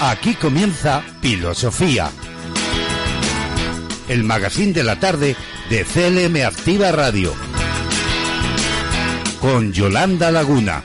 Aquí comienza Filosofía. El magazine de la tarde de CLM Activa Radio. Con Yolanda Laguna.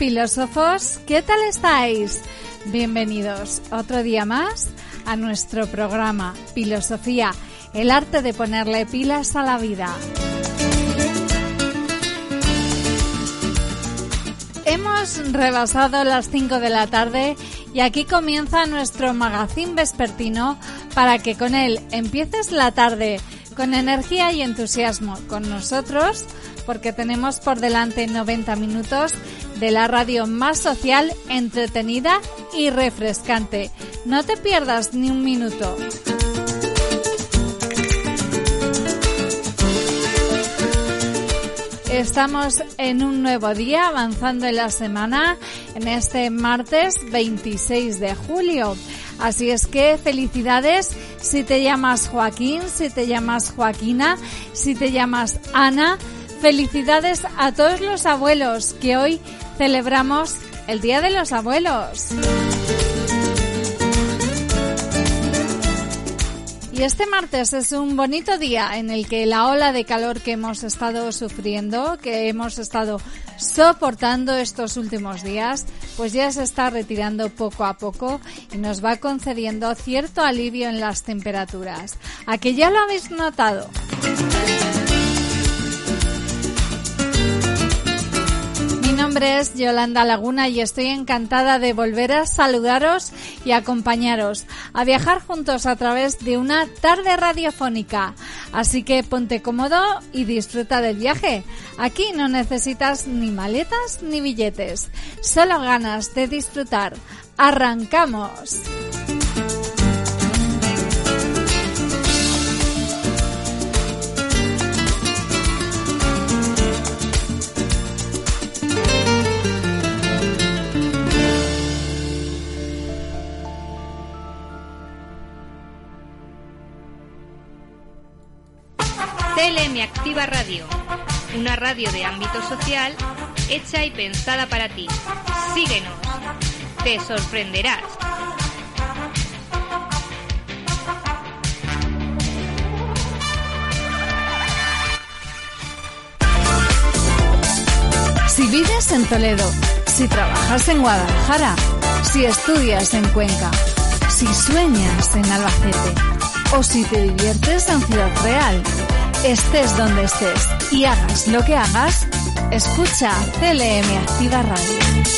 Filósofos. ¿Qué tal estáis? Bienvenidos otro día más a nuestro programa Filosofía, el arte de ponerle pilas a la vida. Hemos rebasado las 5 de la tarde y aquí comienza nuestro magazín vespertino para que con él empieces la tarde con energía y entusiasmo con nosotros porque tenemos por delante 90 minutos de la radio más social, entretenida y refrescante. No te pierdas ni un minuto. Estamos en un nuevo día, avanzando en la semana, en este martes 26 de julio. Así es que felicidades si te llamas Joaquín, si te llamas Joaquina, si te llamas Ana, Felicidades a todos los abuelos que hoy celebramos el Día de los Abuelos. Y este martes es un bonito día en el que la ola de calor que hemos estado sufriendo, que hemos estado soportando estos últimos días, pues ya se está retirando poco a poco y nos va concediendo cierto alivio en las temperaturas. ¿A que ya lo habéis notado? Nombre es Yolanda Laguna y estoy encantada de volver a saludaros y acompañaros a viajar juntos a través de una tarde radiofónica. Así que ponte cómodo y disfruta del viaje. Aquí no necesitas ni maletas ni billetes, solo ganas de disfrutar. ¡Arrancamos! Radio, una radio de ámbito social hecha y pensada para ti. Síguenos, te sorprenderás. Si vives en Toledo, si trabajas en Guadalajara, si estudias en Cuenca, si sueñas en Albacete o si te diviertes en Ciudad Real, Estés donde estés y hagas lo que hagas, escucha CLM Activa Radio.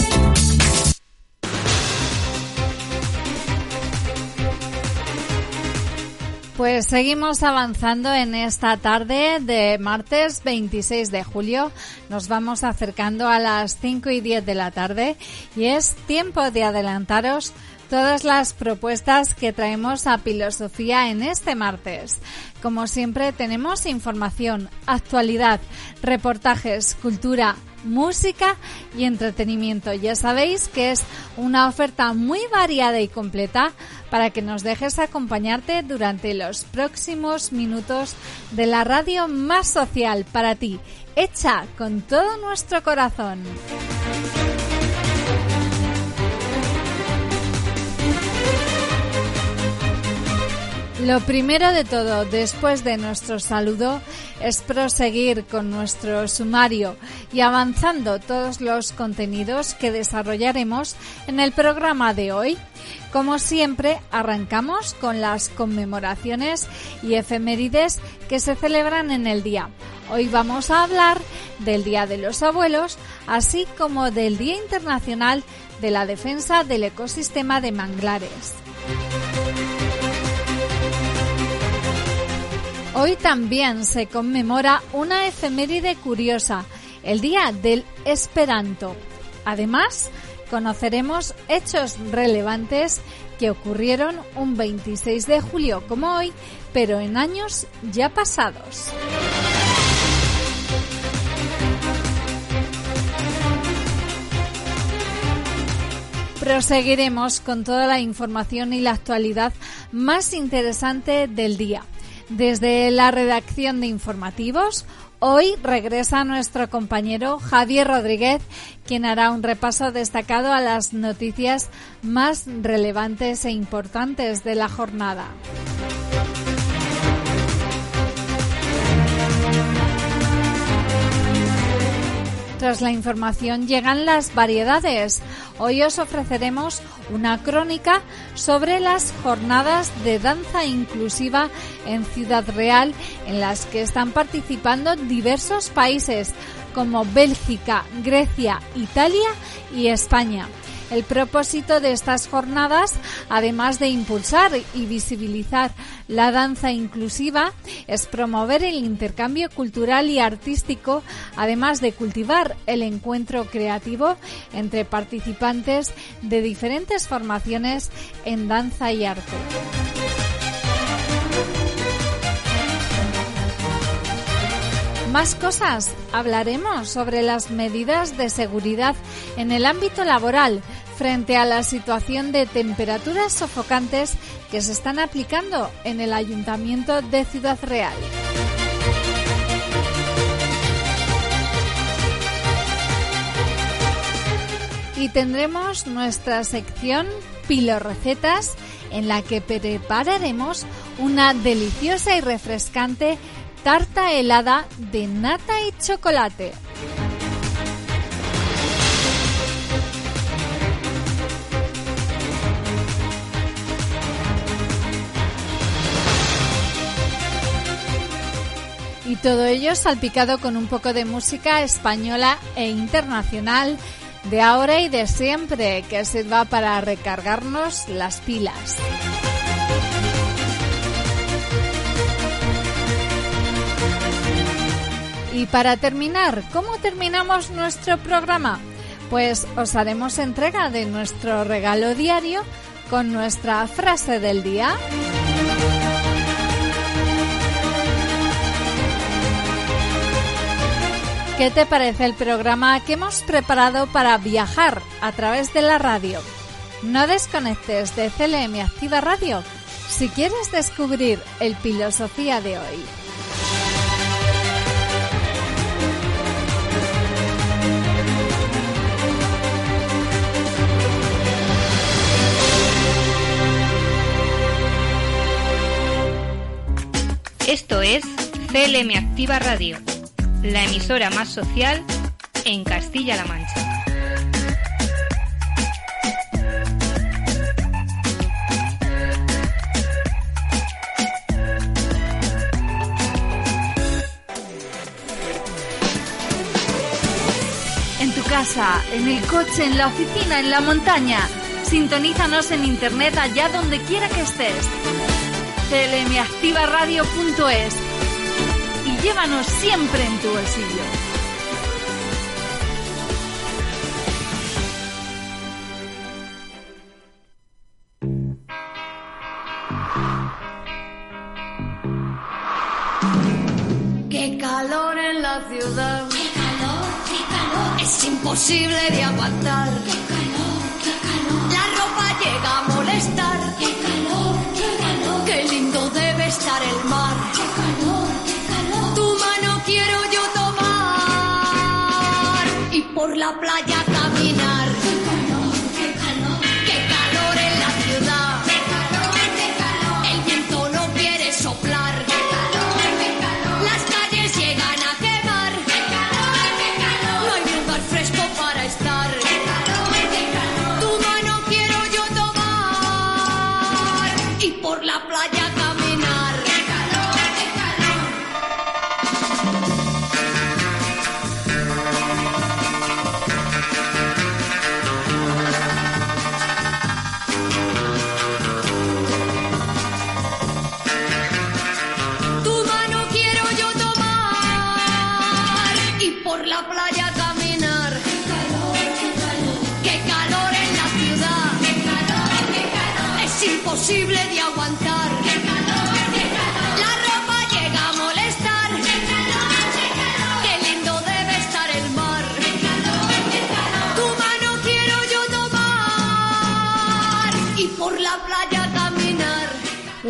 Pues seguimos avanzando en esta tarde de martes 26 de julio. Nos vamos acercando a las 5 y 10 de la tarde y es tiempo de adelantaros todas las propuestas que traemos a Filosofía en este martes. Como siempre tenemos información, actualidad, reportajes, cultura, música y entretenimiento. Ya sabéis que es una oferta muy variada y completa para que nos dejes acompañarte durante los próximos minutos de la radio más social para ti, hecha con todo nuestro corazón. Lo primero de todo, después de nuestro saludo, es proseguir con nuestro sumario y avanzando todos los contenidos que desarrollaremos en el programa de hoy. Como siempre, arrancamos con las conmemoraciones y efemérides que se celebran en el día. Hoy vamos a hablar del Día de los Abuelos, así como del Día Internacional de la Defensa del Ecosistema de Manglares. Hoy también se conmemora una efeméride curiosa, el Día del Esperanto. Además, conoceremos hechos relevantes que ocurrieron un 26 de julio como hoy, pero en años ya pasados. Proseguiremos con toda la información y la actualidad más interesante del día. Desde la redacción de informativos, hoy regresa nuestro compañero Javier Rodríguez, quien hará un repaso destacado a las noticias más relevantes e importantes de la jornada. Tras la información llegan las variedades. Hoy os ofreceremos una crónica sobre las jornadas de danza inclusiva en Ciudad Real en las que están participando diversos países como Bélgica, Grecia, Italia y España. El propósito de estas jornadas, además de impulsar y visibilizar la danza inclusiva, es promover el intercambio cultural y artístico, además de cultivar el encuentro creativo entre participantes de diferentes formaciones en danza y arte. Más cosas. Hablaremos sobre las medidas de seguridad en el ámbito laboral frente a la situación de temperaturas sofocantes que se están aplicando en el Ayuntamiento de Ciudad Real. Y tendremos nuestra sección Pilo Recetas en la que prepararemos una deliciosa y refrescante tarta helada de nata y chocolate. Y todo ello salpicado con un poco de música española e internacional de ahora y de siempre que sirva para recargarnos las pilas. Y para terminar, ¿cómo terminamos nuestro programa? Pues os haremos entrega de nuestro regalo diario con nuestra frase del día. ¿Qué te parece el programa que hemos preparado para viajar a través de la radio? No desconectes de CLM Activa Radio si quieres descubrir el filosofía de hoy. Esto es CLM Activa Radio, la emisora más social en Castilla-La Mancha. En tu casa, en el coche, en la oficina, en la montaña. Sintonízanos en internet allá donde quiera que estés llévanos siempre en tu bolsillo. Qué calor en la ciudad. Qué calor, qué calor. Es imposible de aguantar.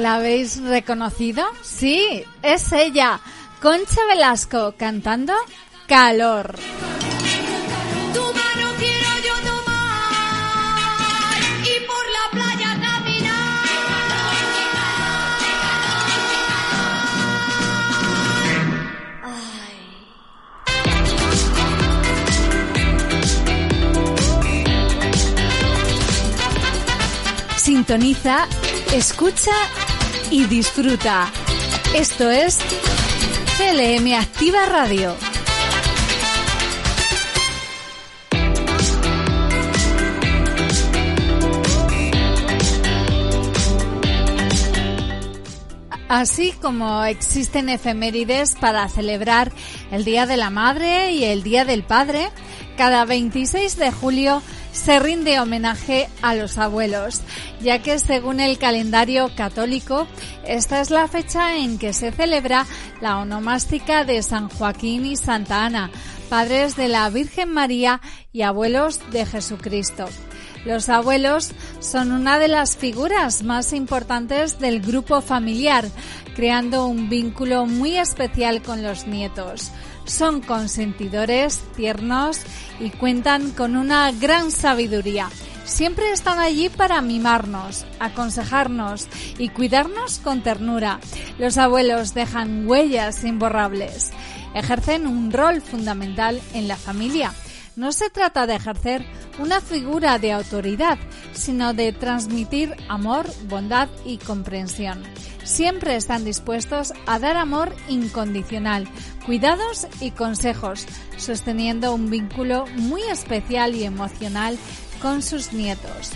¿La habéis reconocido? Sí, es ella, Concha Velasco, cantando Calor. Tu mano quiero yo tomar y por la playa caminar. Sintoniza, escucha y disfruta. Esto es CLM Activa Radio. Así como existen efemérides para celebrar el Día de la Madre y el Día del Padre, cada 26 de julio se rinde homenaje a los abuelos, ya que según el calendario católico, esta es la fecha en que se celebra la onomástica de San Joaquín y Santa Ana, padres de la Virgen María y abuelos de Jesucristo. Los abuelos son una de las figuras más importantes del grupo familiar, creando un vínculo muy especial con los nietos. Son consentidores, tiernos y cuentan con una gran sabiduría. Siempre están allí para mimarnos, aconsejarnos y cuidarnos con ternura. Los abuelos dejan huellas imborrables. Ejercen un rol fundamental en la familia. No se trata de ejercer una figura de autoridad, sino de transmitir amor, bondad y comprensión. Siempre están dispuestos a dar amor incondicional, cuidados y consejos, sosteniendo un vínculo muy especial y emocional con sus nietos.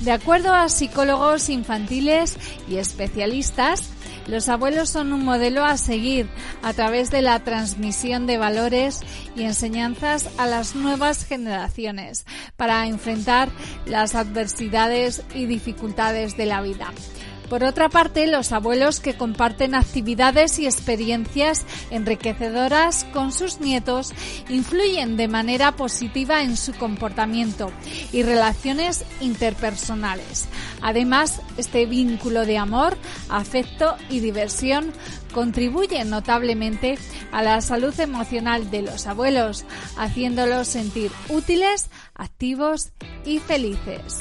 De acuerdo a psicólogos infantiles y especialistas, los abuelos son un modelo a seguir a través de la transmisión de valores y enseñanzas a las nuevas generaciones para enfrentar las adversidades y dificultades de la vida. Por otra parte, los abuelos que comparten actividades y experiencias enriquecedoras con sus nietos influyen de manera positiva en su comportamiento y relaciones interpersonales. Además, este vínculo de amor, afecto y diversión contribuye notablemente a la salud emocional de los abuelos, haciéndolos sentir útiles, activos y felices.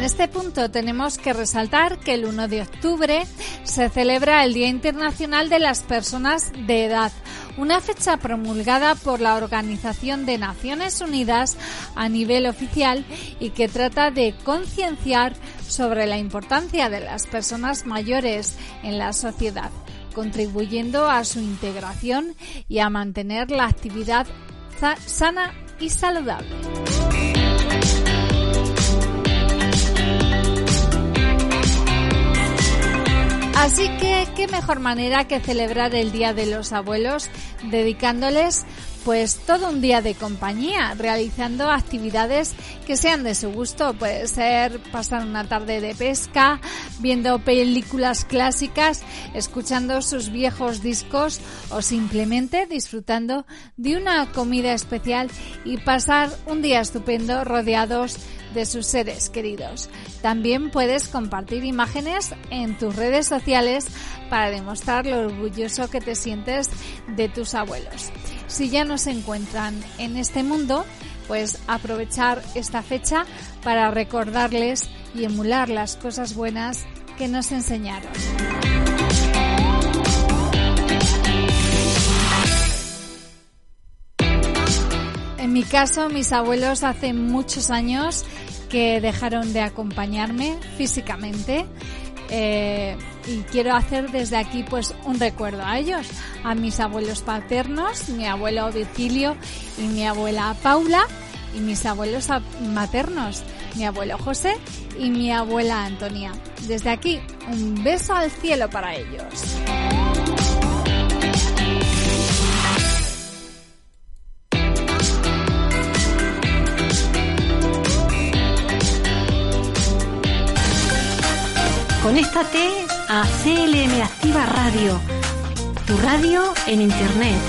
En este punto tenemos que resaltar que el 1 de octubre se celebra el Día Internacional de las Personas de Edad, una fecha promulgada por la Organización de Naciones Unidas a nivel oficial y que trata de concienciar sobre la importancia de las personas mayores en la sociedad, contribuyendo a su integración y a mantener la actividad sa- sana y saludable. Así que, qué mejor manera que celebrar el Día de los Abuelos dedicándoles pues todo un día de compañía, realizando actividades que sean de su gusto. Puede ser pasar una tarde de pesca, viendo películas clásicas, escuchando sus viejos discos o simplemente disfrutando de una comida especial y pasar un día estupendo rodeados de sus seres queridos. También puedes compartir imágenes en tus redes sociales para demostrar lo orgulloso que te sientes de tus abuelos. Si ya no se encuentran en este mundo, pues aprovechar esta fecha para recordarles y emular las cosas buenas que nos enseñaron. En mi caso, mis abuelos hace muchos años que dejaron de acompañarme físicamente eh, y quiero hacer desde aquí pues un recuerdo a ellos, a mis abuelos paternos, mi abuelo Virgilio y mi abuela Paula y mis abuelos maternos, mi abuelo José y mi abuela Antonia. Desde aquí, un beso al cielo para ellos. Conéctate a CLM Activa Radio, tu radio en Internet.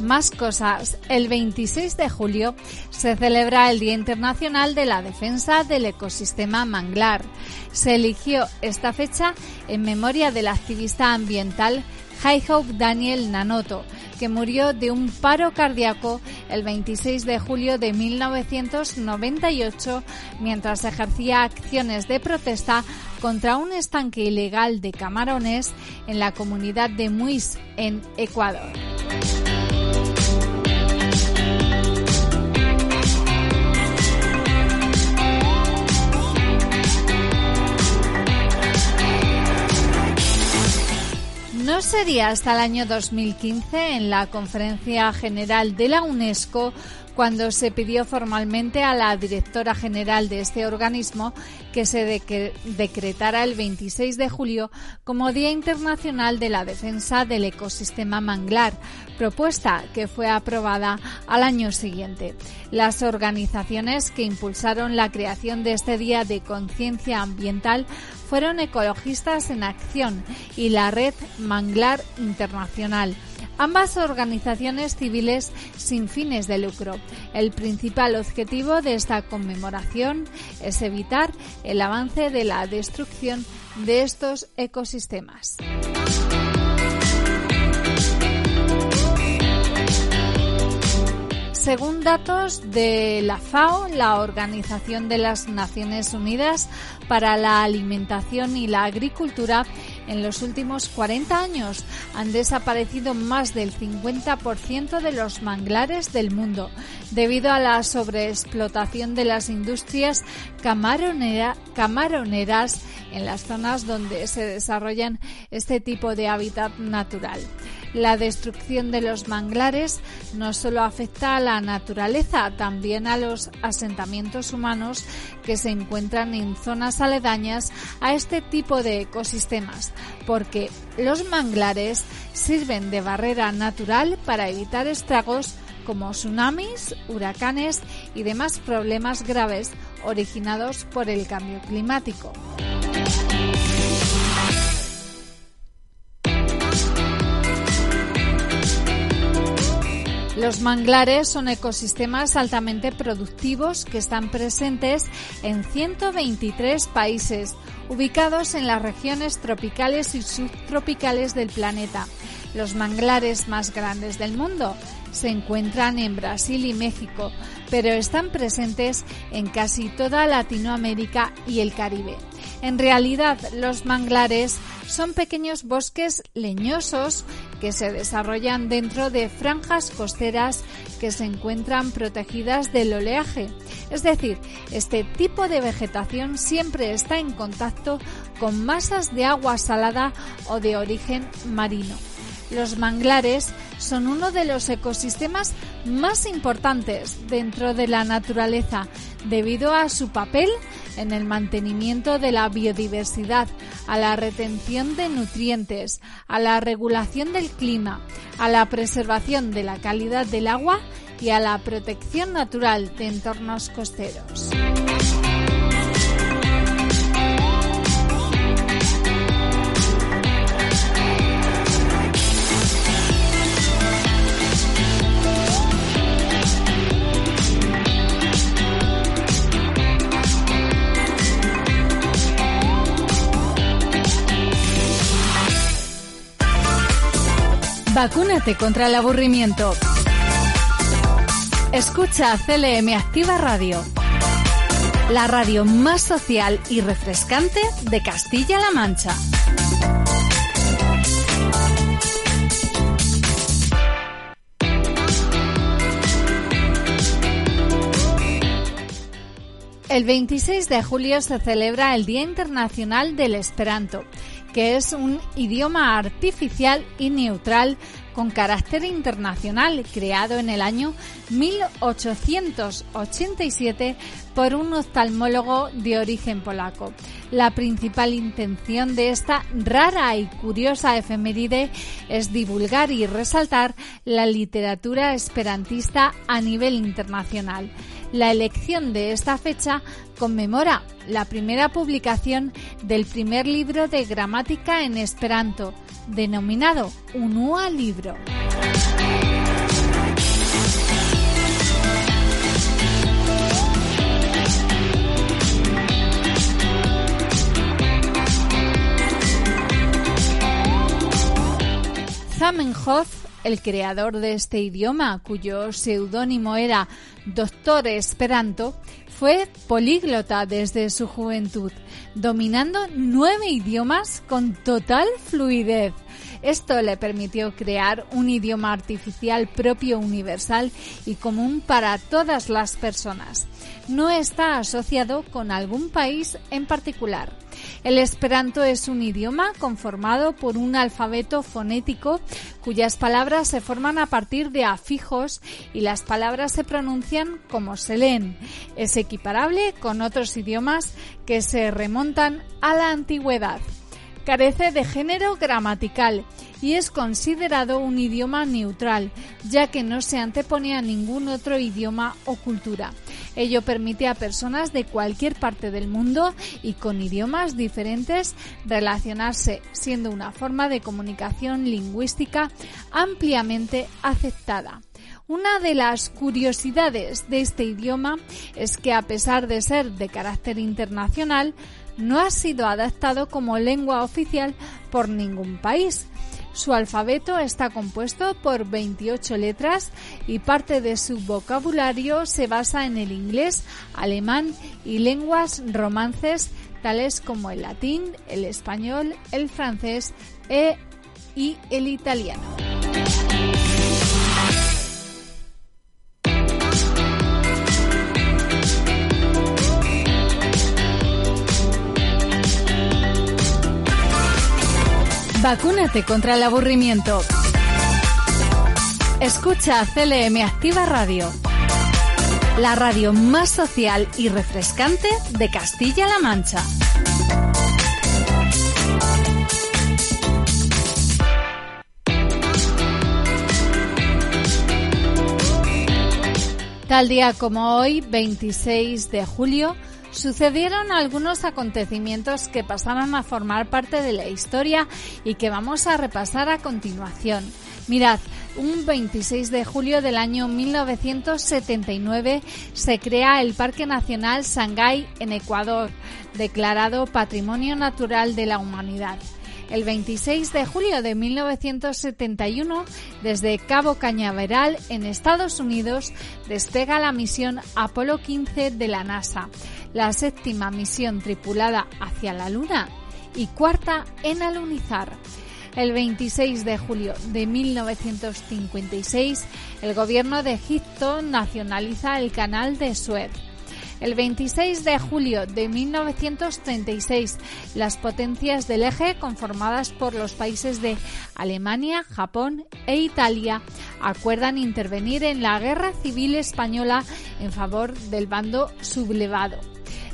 Más cosas. El 26 de julio se celebra el Día Internacional de la Defensa del Ecosistema Manglar. Se eligió esta fecha en memoria del activista ambiental Hope Daniel Nanoto, que murió de un paro cardíaco el 26 de julio de 1998 mientras ejercía acciones de protesta contra un estanque ilegal de camarones en la comunidad de Muis, en Ecuador. No sería hasta el año 2015, en la Conferencia General de la UNESCO, cuando se pidió formalmente a la directora general de este organismo que se decretara el 26 de julio como Día Internacional de la Defensa del Ecosistema Manglar, propuesta que fue aprobada al año siguiente. Las organizaciones que impulsaron la creación de este Día de Conciencia Ambiental fueron Ecologistas en Acción y la Red Manglar Internacional ambas organizaciones civiles sin fines de lucro. El principal objetivo de esta conmemoración es evitar el avance de la destrucción de estos ecosistemas. Según datos de la FAO, la Organización de las Naciones Unidas para la Alimentación y la Agricultura, en los últimos 40 años han desaparecido más del 50% de los manglares del mundo debido a la sobreexplotación de las industrias camaronera, camaroneras en las zonas donde se desarrollan este tipo de hábitat natural. La destrucción de los manglares no solo afecta a la naturaleza, también a los asentamientos humanos que se encuentran en zonas aledañas a este tipo de ecosistemas, porque los manglares sirven de barrera natural para evitar estragos como tsunamis, huracanes y demás problemas graves originados por el cambio climático. Los manglares son ecosistemas altamente productivos que están presentes en 123 países, ubicados en las regiones tropicales y subtropicales del planeta. Los manglares más grandes del mundo se encuentran en Brasil y México, pero están presentes en casi toda Latinoamérica y el Caribe. En realidad, los manglares son pequeños bosques leñosos que se desarrollan dentro de franjas costeras que se encuentran protegidas del oleaje. Es decir, este tipo de vegetación siempre está en contacto con masas de agua salada o de origen marino. Los manglares son uno de los ecosistemas más importantes dentro de la naturaleza debido a su papel en el mantenimiento de la biodiversidad, a la retención de nutrientes, a la regulación del clima, a la preservación de la calidad del agua y a la protección natural de entornos costeros. Vacúnate contra el aburrimiento. Escucha CLM Activa Radio, la radio más social y refrescante de Castilla-La Mancha. El 26 de julio se celebra el Día Internacional del Esperanto que es un idioma artificial y neutral con carácter internacional, creado en el año 1887 por un oftalmólogo de origen polaco. La principal intención de esta rara y curiosa efeméride es divulgar y resaltar la literatura esperantista a nivel internacional. La elección de esta fecha conmemora la primera publicación del primer libro de gramática en esperanto, denominado Unua Libro. Zamenhof, el creador de este idioma, cuyo seudónimo era Doctor Esperanto, fue políglota desde su juventud, dominando nueve idiomas con total fluidez. Esto le permitió crear un idioma artificial propio universal y común para todas las personas. No está asociado con algún país en particular. El esperanto es un idioma conformado por un alfabeto fonético cuyas palabras se forman a partir de afijos y las palabras se pronuncian como se leen. Es equiparable con otros idiomas que se remontan a la antigüedad. Carece de género gramatical y es considerado un idioma neutral, ya que no se antepone a ningún otro idioma o cultura. Ello permite a personas de cualquier parte del mundo y con idiomas diferentes relacionarse, siendo una forma de comunicación lingüística ampliamente aceptada. Una de las curiosidades de este idioma es que a pesar de ser de carácter internacional, no ha sido adaptado como lengua oficial por ningún país. Su alfabeto está compuesto por 28 letras y parte de su vocabulario se basa en el inglés, alemán y lenguas romances tales como el latín, el español, el francés e, y el italiano. Vacúnate contra el aburrimiento. Escucha CLM Activa Radio, la radio más social y refrescante de Castilla-La Mancha. Tal día como hoy, 26 de julio, sucedieron algunos acontecimientos que pasaron a formar parte de la historia y que vamos a repasar a continuación. Mirad, un 26 de julio del año 1979 se crea el Parque Nacional Sangay en Ecuador, declarado Patrimonio Natural de la Humanidad. El 26 de julio de 1971, desde Cabo Cañaveral, en Estados Unidos, despega la misión Apolo 15 de la NASA, la séptima misión tripulada hacia la Luna y cuarta en alunizar. El 26 de julio de 1956, el gobierno de Egipto nacionaliza el canal de Suez. El 26 de julio de 1936, las potencias del eje, conformadas por los países de Alemania, Japón e Italia, acuerdan intervenir en la Guerra Civil Española en favor del bando sublevado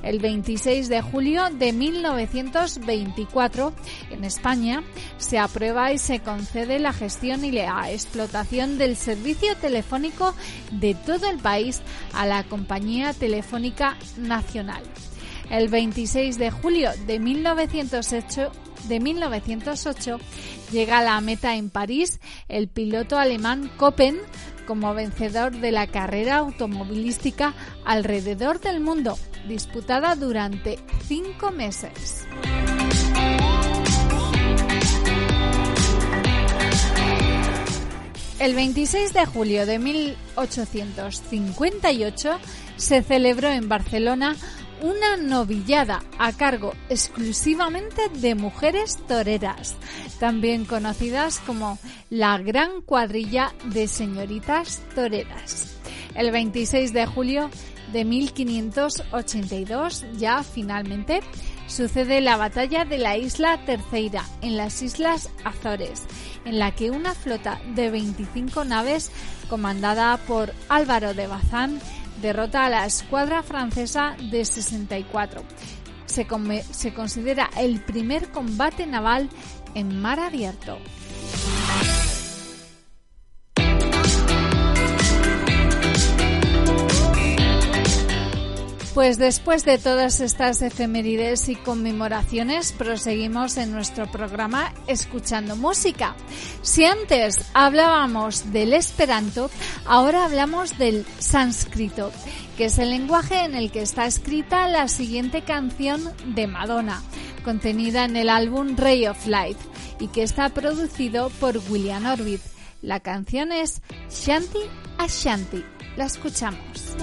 el 26 de julio de 1924 en España se aprueba y se concede la gestión y la explotación del servicio telefónico de todo el país a la Compañía Telefónica Nacional. El 26 de julio de 1908 de 1908 llega a la meta en París el piloto alemán Koppen como vencedor de la carrera automovilística alrededor del mundo, disputada durante cinco meses. El 26 de julio de 1858 se celebró en Barcelona una novillada a cargo exclusivamente de mujeres toreras, también conocidas como la Gran Cuadrilla de Señoritas Toreras. El 26 de julio de 1582 ya finalmente sucede la batalla de la isla Terceira, en las Islas Azores, en la que una flota de 25 naves, comandada por Álvaro de Bazán, derrota a la escuadra francesa de 64. Se, se considera el primer combate naval en mar abierto. Pues después de todas estas efemérides y conmemoraciones, proseguimos en nuestro programa escuchando música. Si antes hablábamos del esperanto, ahora hablamos del sánscrito, que es el lenguaje en el que está escrita la siguiente canción de Madonna, contenida en el álbum Ray of Light, y que está producido por William Orbit. La canción es Shanti Ashanti. La escuchamos.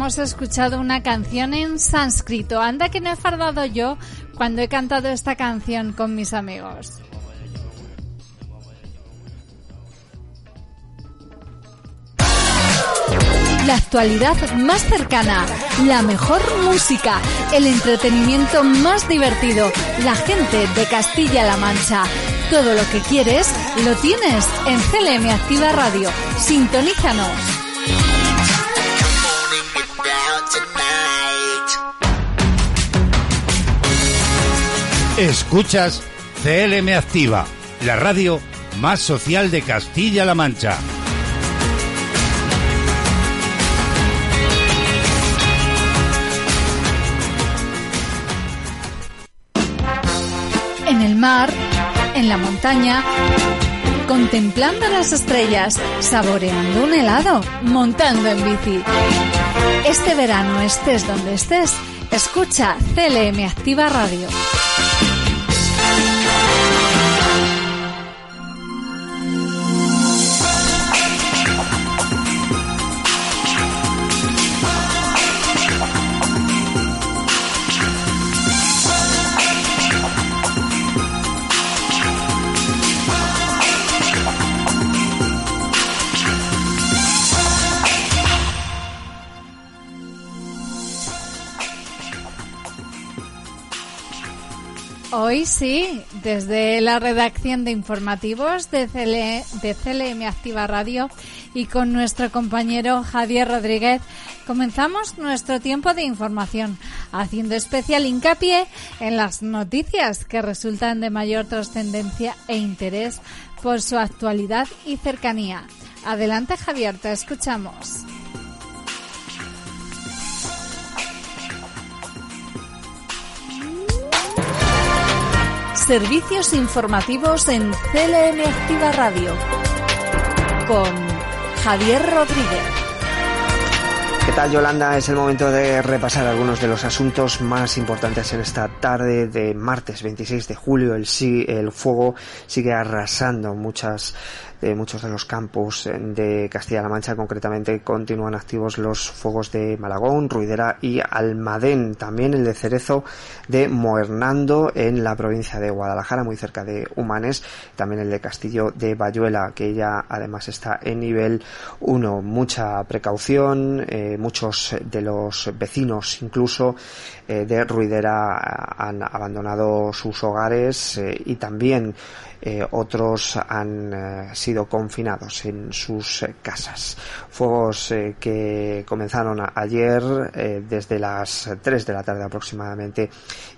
Hemos escuchado una canción en sánscrito. Anda que no he fardado yo cuando he cantado esta canción con mis amigos. La actualidad más cercana, la mejor música, el entretenimiento más divertido, la gente de Castilla-La Mancha. Todo lo que quieres lo tienes en CLM Activa Radio. Sintonízanos. Escuchas CLM Activa, la radio más social de Castilla-La Mancha. En el mar, en la montaña, contemplando las estrellas, saboreando un helado, montando en bici. Este verano estés donde estés, escucha CLM Activa Radio. Hoy sí, desde la redacción de informativos de, CL de CLM Activa Radio y con nuestro compañero Javier Rodríguez comenzamos nuestro tiempo de información, haciendo especial hincapié en las noticias que resultan de mayor trascendencia e interés por su actualidad y cercanía. Adelante Javier, te escuchamos. Servicios informativos en CLM Activa Radio con Javier Rodríguez. ¿Qué tal Yolanda? Es el momento de repasar algunos de los asuntos más importantes en esta tarde de martes 26 de julio. El, el fuego sigue arrasando muchas de muchos de los campos de Castilla-La Mancha, concretamente continúan activos los fuegos de Malagón, Ruidera y Almadén, también el de Cerezo de Moernando en la provincia de Guadalajara, muy cerca de Humanes, también el de Castillo de Bayuela, que ya además está en nivel 1. Mucha precaución, eh, muchos de los vecinos incluso eh, de Ruidera han abandonado sus hogares eh, y también eh, otros han eh, sido confinados en sus eh, casas. Fuegos que comenzaron ayer desde las 3 de la tarde aproximadamente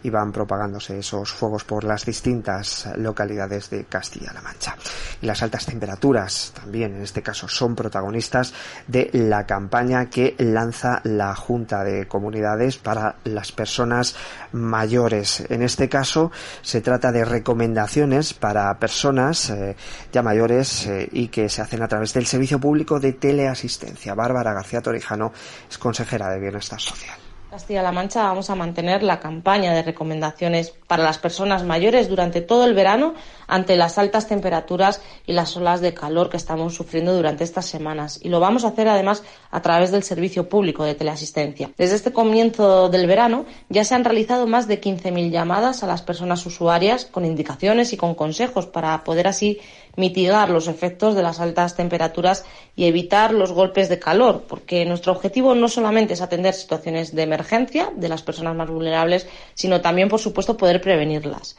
y van propagándose esos fuegos por las distintas localidades de Castilla-La Mancha. Y las altas temperaturas también en este caso son protagonistas de la campaña que lanza la Junta de Comunidades para las personas mayores. En este caso se trata de recomendaciones para personas eh, ya mayores eh, y que se hacen a través del servicio público de teleasistencia. Bárbara García Torijano es consejera de Bienestar Social. Castilla-La Mancha vamos a mantener la campaña de recomendaciones para las personas mayores durante todo el verano ante las altas temperaturas y las olas de calor que estamos sufriendo durante estas semanas. Y lo vamos a hacer además a través del servicio público de teleasistencia. Desde este comienzo del verano ya se han realizado más de 15.000 llamadas a las personas usuarias con indicaciones y con consejos para poder así mitigar los efectos de las altas temperaturas y evitar los golpes de calor, porque nuestro objetivo no solamente es atender situaciones de emergencia de las personas más vulnerables, sino también, por supuesto, poder prevenirlas.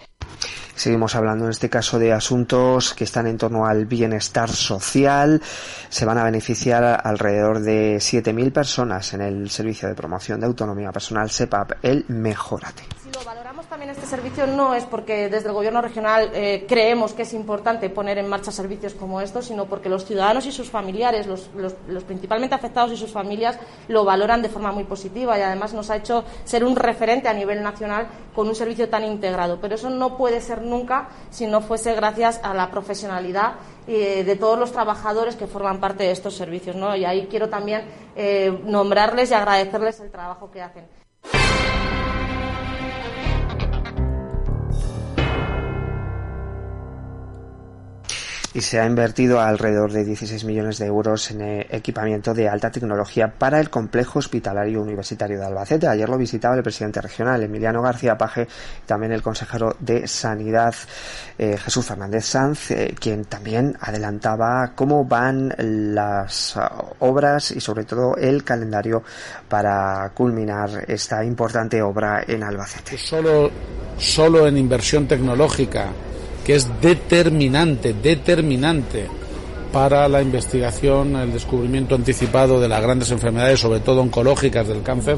Seguimos hablando en este caso de asuntos que están en torno al bienestar social. Se van a beneficiar alrededor de 7.000 personas en el Servicio de Promoción de Autonomía Personal SEPAP, el Mejorate. Si lo valoramos también este servicio no es porque desde el gobierno regional eh, creemos que es importante poner en marcha servicios como estos, sino porque los ciudadanos y sus familiares, los, principalmente afectados y sus familias, lo valoran de forma muy positiva y además nos ha hecho ser un referente a nivel nacional con un servicio tan integrado. Pero eso no puede ser nunca si no fuese gracias a la profesionalidad eh, de todos los trabajadores que forman parte de estos servicios. ¿no? Y ahí quiero también eh, nombrarles y agradecerles el trabajo que hacen. Y se ha invertido alrededor de 16 millones de euros en eh, equipamiento de alta tecnología para el complejo hospitalario universitario de Albacete. Ayer lo visitaba el presidente regional Emiliano García Paje y también el consejero de Sanidad eh, Jesús Fernández Sanz, eh, quien también adelantaba cómo van las obras y sobre todo el calendario para culminar esta importante obra en Albacete. Solo, solo en inversión tecnológica, que es determinante, determinante para la investigación, el descubrimiento anticipado de las grandes enfermedades, sobre todo oncológicas del cáncer,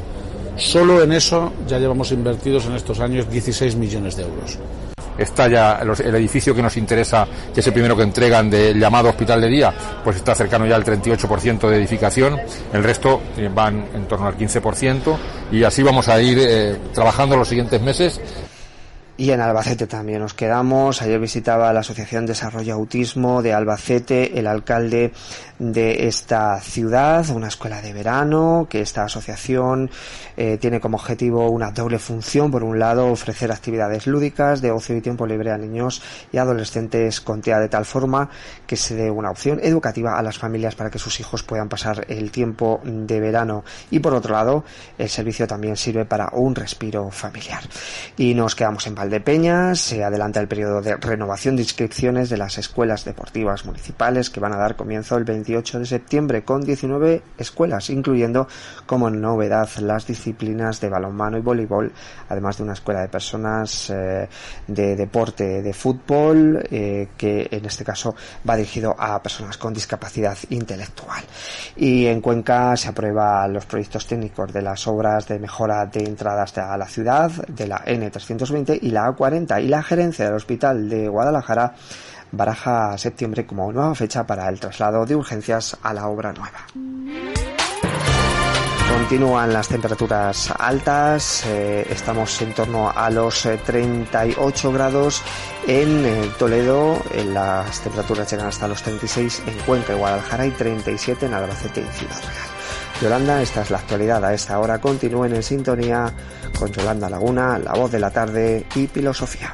solo en eso ya llevamos invertidos en estos años 16 millones de euros. Está ya el edificio que nos interesa, que es el primero que entregan del llamado hospital de día, pues está cercano ya al 38% de edificación, el resto eh, van en torno al 15% y así vamos a ir eh, trabajando los siguientes meses. Y en Albacete también nos quedamos. Ayer visitaba la Asociación Desarrollo Autismo de Albacete, el alcalde de esta ciudad, una escuela de verano, que esta asociación eh, tiene como objetivo una doble función. Por un lado, ofrecer actividades lúdicas de ocio y tiempo libre a niños y adolescentes con TEA de tal forma que se dé una opción educativa a las familias para que sus hijos puedan pasar el tiempo de verano. Y por otro lado, el servicio también sirve para un respiro familiar. Y nos quedamos en Valdepeñas. Se adelanta el periodo de renovación de inscripciones de las escuelas deportivas municipales que van a dar comienzo el 28 de septiembre con 19 escuelas, incluyendo como novedad las disciplinas de balonmano y voleibol, además de una escuela de personas eh, de deporte de fútbol, eh, que en este caso va dirigido a personas con discapacidad intelectual. Y en Cuenca se aprueban los proyectos técnicos de las obras de mejora de entradas a la ciudad, de la N320 y la A40, y la gerencia del Hospital de Guadalajara baraja septiembre como nueva fecha para el traslado de urgencias a la obra nueva. Continúan las temperaturas altas, eh, estamos en torno a los eh, 38 grados en eh, Toledo, en las temperaturas llegan hasta los 36 en Cuenca y Guadalajara y 37 en Albacete y Ciudad Real. Yolanda, esta es la actualidad a esta hora. Continúen en sintonía con Yolanda Laguna, La Voz de la Tarde y Filosofía.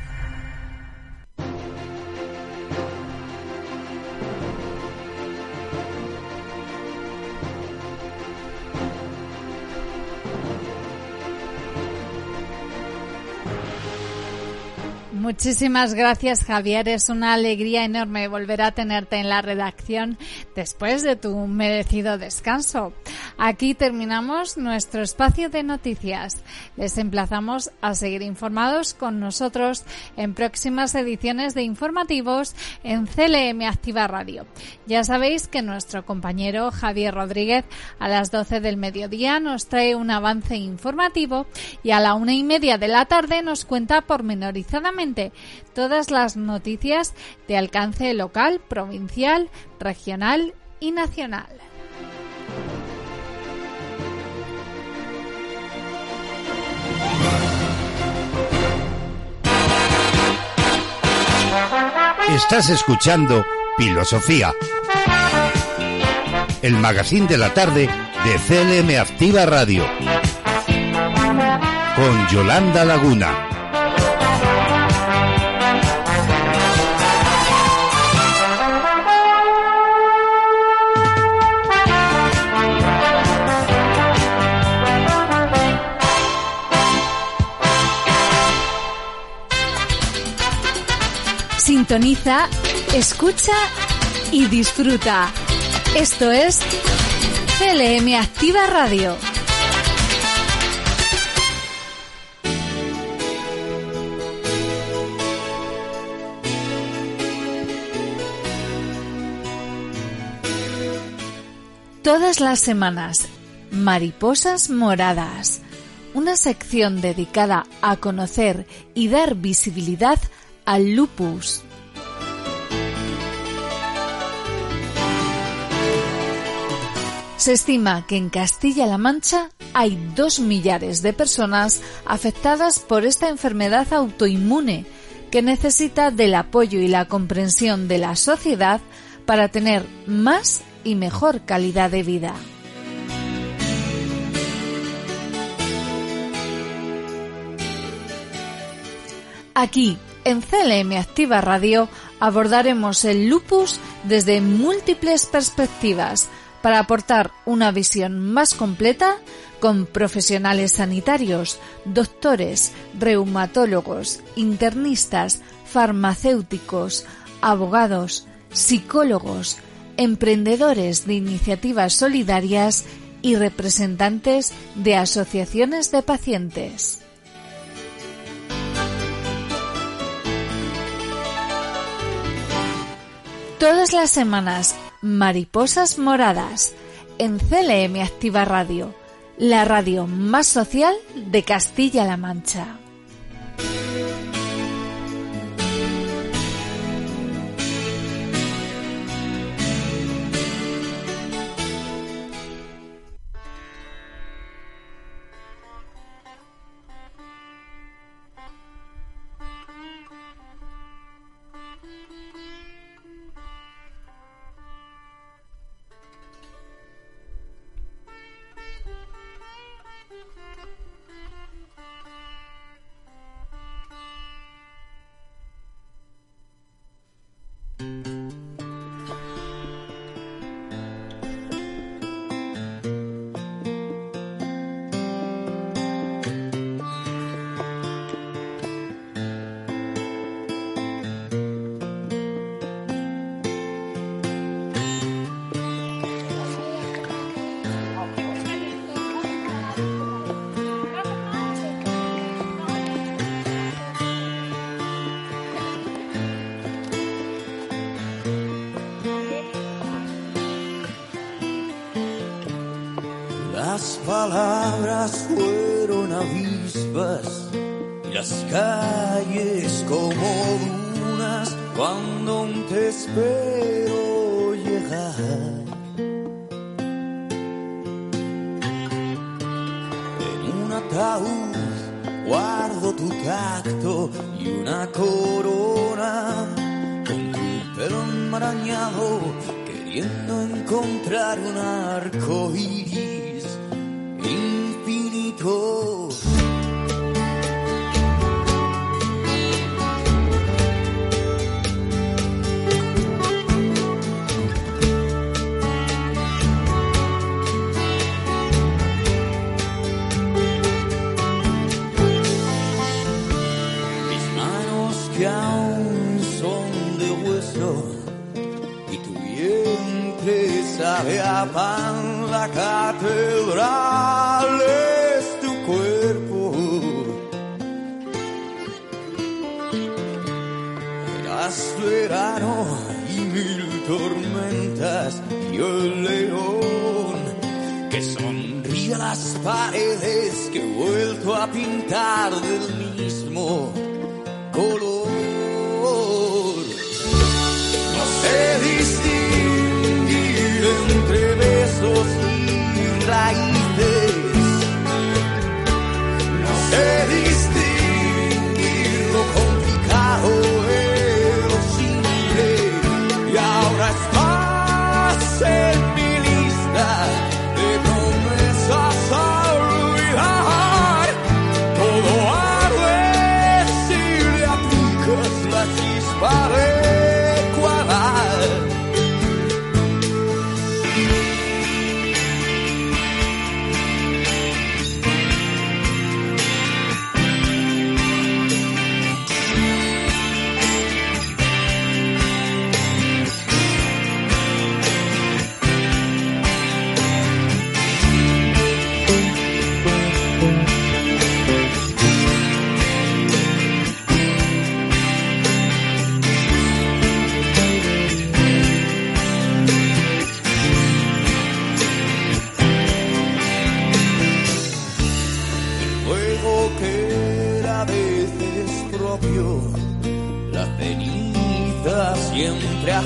Muchísimas gracias Javier, es una alegría enorme volver a tenerte en la redacción después de tu merecido descanso. Aquí terminamos nuestro espacio de noticias. Les emplazamos a seguir informados con nosotros en próximas ediciones de informativos en CLM Activa Radio. Ya sabéis que nuestro compañero Javier Rodríguez a las 12 del mediodía nos trae un avance informativo y a la una y media de la tarde nos cuenta pormenorizadamente todas las noticias de alcance local, provincial, regional y nacional. Estás escuchando Filosofía, el magazine de la tarde de CLM Activa Radio, con Yolanda Laguna. Sintoniza, escucha y disfruta. Esto es CLM Activa Radio. Todas las semanas, Mariposas Moradas, una sección dedicada a conocer y dar visibilidad al lupus. Se estima que en Castilla-La Mancha hay dos millares de personas afectadas por esta enfermedad autoinmune que necesita del apoyo y la comprensión de la sociedad para tener más y mejor calidad de vida. Aquí, en CLM Activa Radio, abordaremos el lupus desde múltiples perspectivas para aportar una visión más completa con profesionales sanitarios, doctores, reumatólogos, internistas, farmacéuticos, abogados, psicólogos, emprendedores de iniciativas solidarias y representantes de asociaciones de pacientes. Todas las semanas, Mariposas Moradas, en CLM Activa Radio, la radio más social de Castilla-La Mancha. Eras verano y mil tormentas y el león que sonríe las paredes que he vuelto a pintar del mismo color.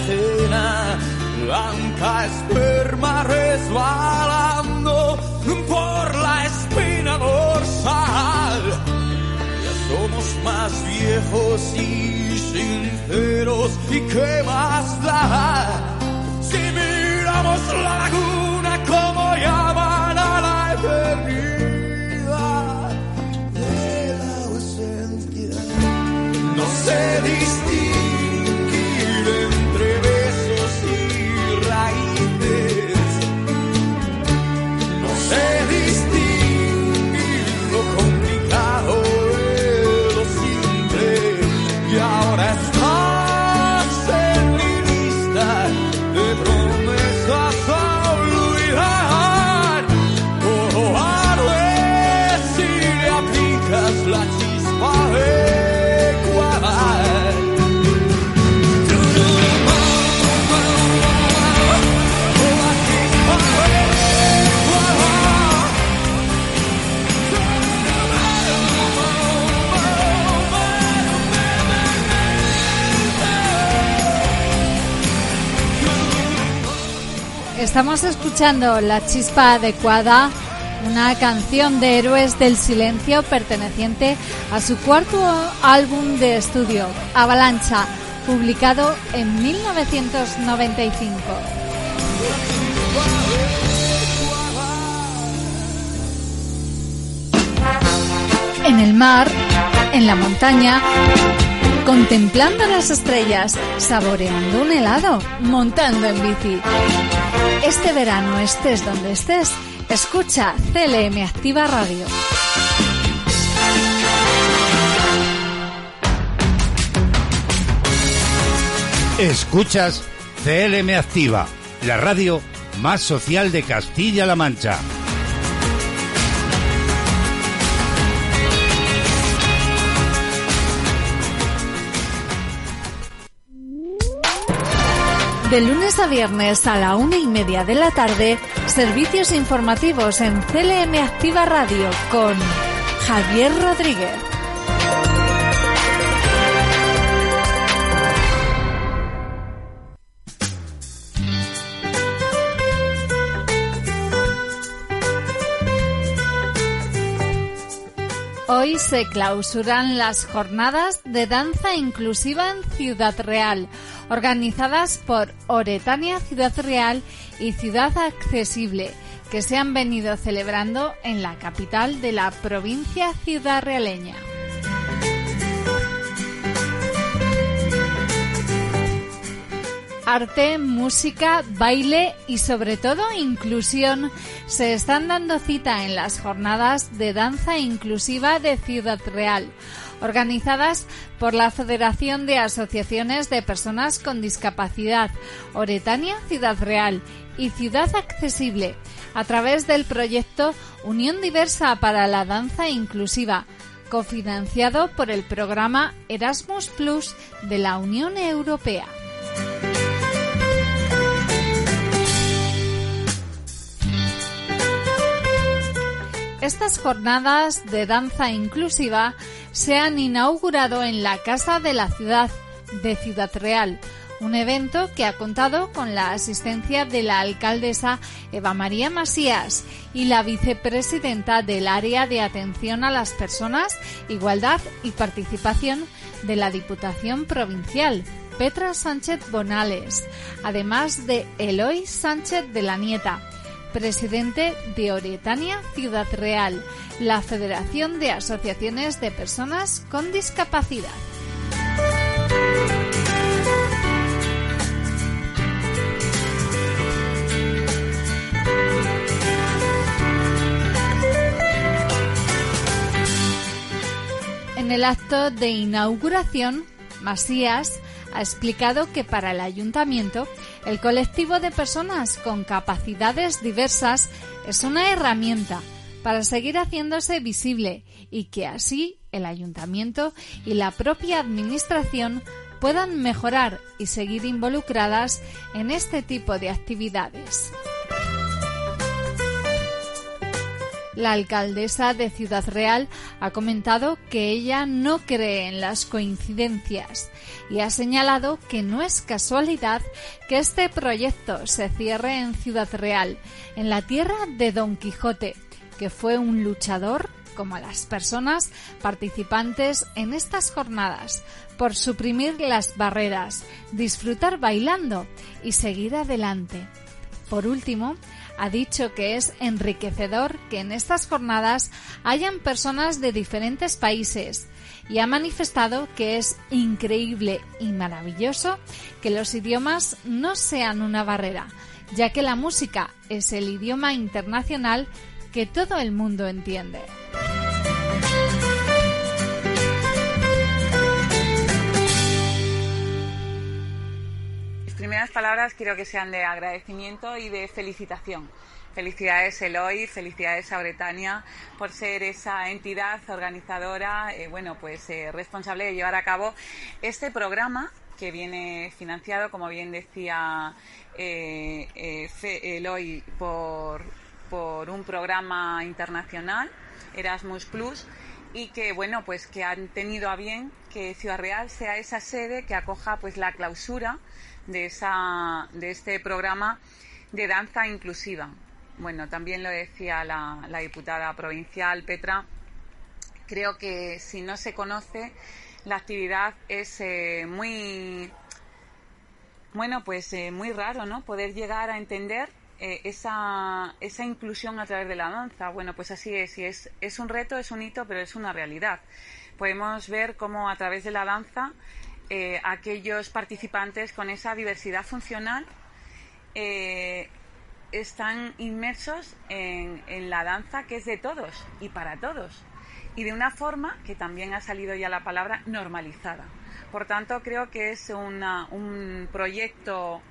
Ajena, blanca esperma resbalando por la espina dorsal. Ya somos más viejos y sinceros, ¿y qué más da? Si miramos la laguna como llaman la eternidad de la ausencia. sé distinguir Estamos escuchando La Chispa Adecuada, una canción de Héroes del Silencio perteneciente a su cuarto álbum de estudio, Avalancha, publicado en 1995. En el mar, en la montaña, contemplando las estrellas, saboreando un helado, montando en bici. Este verano, estés donde estés, escucha CLM Activa Radio. Escuchas CLM Activa, la radio más social de Castilla-La Mancha. De lunes a viernes a la una y media de la tarde, servicios informativos en CLM Activa Radio con Javier Rodríguez. Hoy se clausuran las jornadas de danza inclusiva en Ciudad Real, organizadas por Oretania Ciudad Real y Ciudad Accesible, que se han venido celebrando en la capital de la provincia ciudad realeña. Arte, música, baile y sobre todo inclusión se están dando cita en las jornadas de danza inclusiva de Ciudad Real, organizadas por la Federación de Asociaciones de Personas con Discapacidad, Oretania Ciudad Real y Ciudad Accesible, a través del proyecto Unión Diversa para la Danza Inclusiva, cofinanciado por el programa Erasmus Plus de la Unión Europea. Estas jornadas de danza inclusiva se han inaugurado en la Casa de la Ciudad de Ciudad Real, un evento que ha contado con la asistencia de la alcaldesa Eva María Masías y la vicepresidenta del Área de Atención a las Personas, Igualdad y Participación de la Diputación Provincial, Petra Sánchez Bonales, además de Eloy Sánchez de la Nieta, presidente de Oretania Ciudad Real, la Federación de Asociaciones de Personas con Discapacidad. En el acto de inauguración, Masías ha explicado que para el ayuntamiento el colectivo de personas con capacidades diversas es una herramienta para seguir haciéndose visible y que así el ayuntamiento y la propia administración puedan mejorar y seguir involucradas en este tipo de actividades. La alcaldesa de Ciudad Real ha comentado que ella no cree en las coincidencias y ha señalado que no es casualidad que este proyecto se cierre en Ciudad Real, en la tierra de Don Quijote, que fue un luchador como las personas participantes en estas jornadas, por suprimir las barreras, disfrutar bailando y seguir adelante. Por último, ha dicho que es enriquecedor que en estas jornadas hayan personas de diferentes países y ha manifestado que es increíble y maravilloso que los idiomas no sean una barrera, ya que la música es el idioma internacional que todo el mundo entiende. Primeras palabras quiero que sean de agradecimiento y de felicitación. Felicidades Eloy, felicidades a Bretania por ser esa entidad organizadora, eh, bueno, pues eh, responsable de llevar a cabo este programa que viene financiado, como bien decía eh, eh, Eloy, por, por un programa internacional, Erasmus Plus, y que bueno, pues que han tenido a bien que Ciudad Real sea esa sede que acoja pues la clausura de esa de este programa de danza inclusiva. Bueno, también lo decía la, la diputada provincial Petra. Creo que si no se conoce la actividad es eh, muy bueno, pues eh, muy raro, ¿no? Poder llegar a entender eh, esa, esa inclusión a través de la danza. Bueno, pues así es, y es, es un reto, es un hito, pero es una realidad. Podemos ver cómo a través de la danza eh, aquellos participantes con esa diversidad funcional eh, están inmersos en, en la danza que es de todos y para todos y de una forma que también ha salido ya la palabra normalizada. Por tanto, creo que es una- un proyecto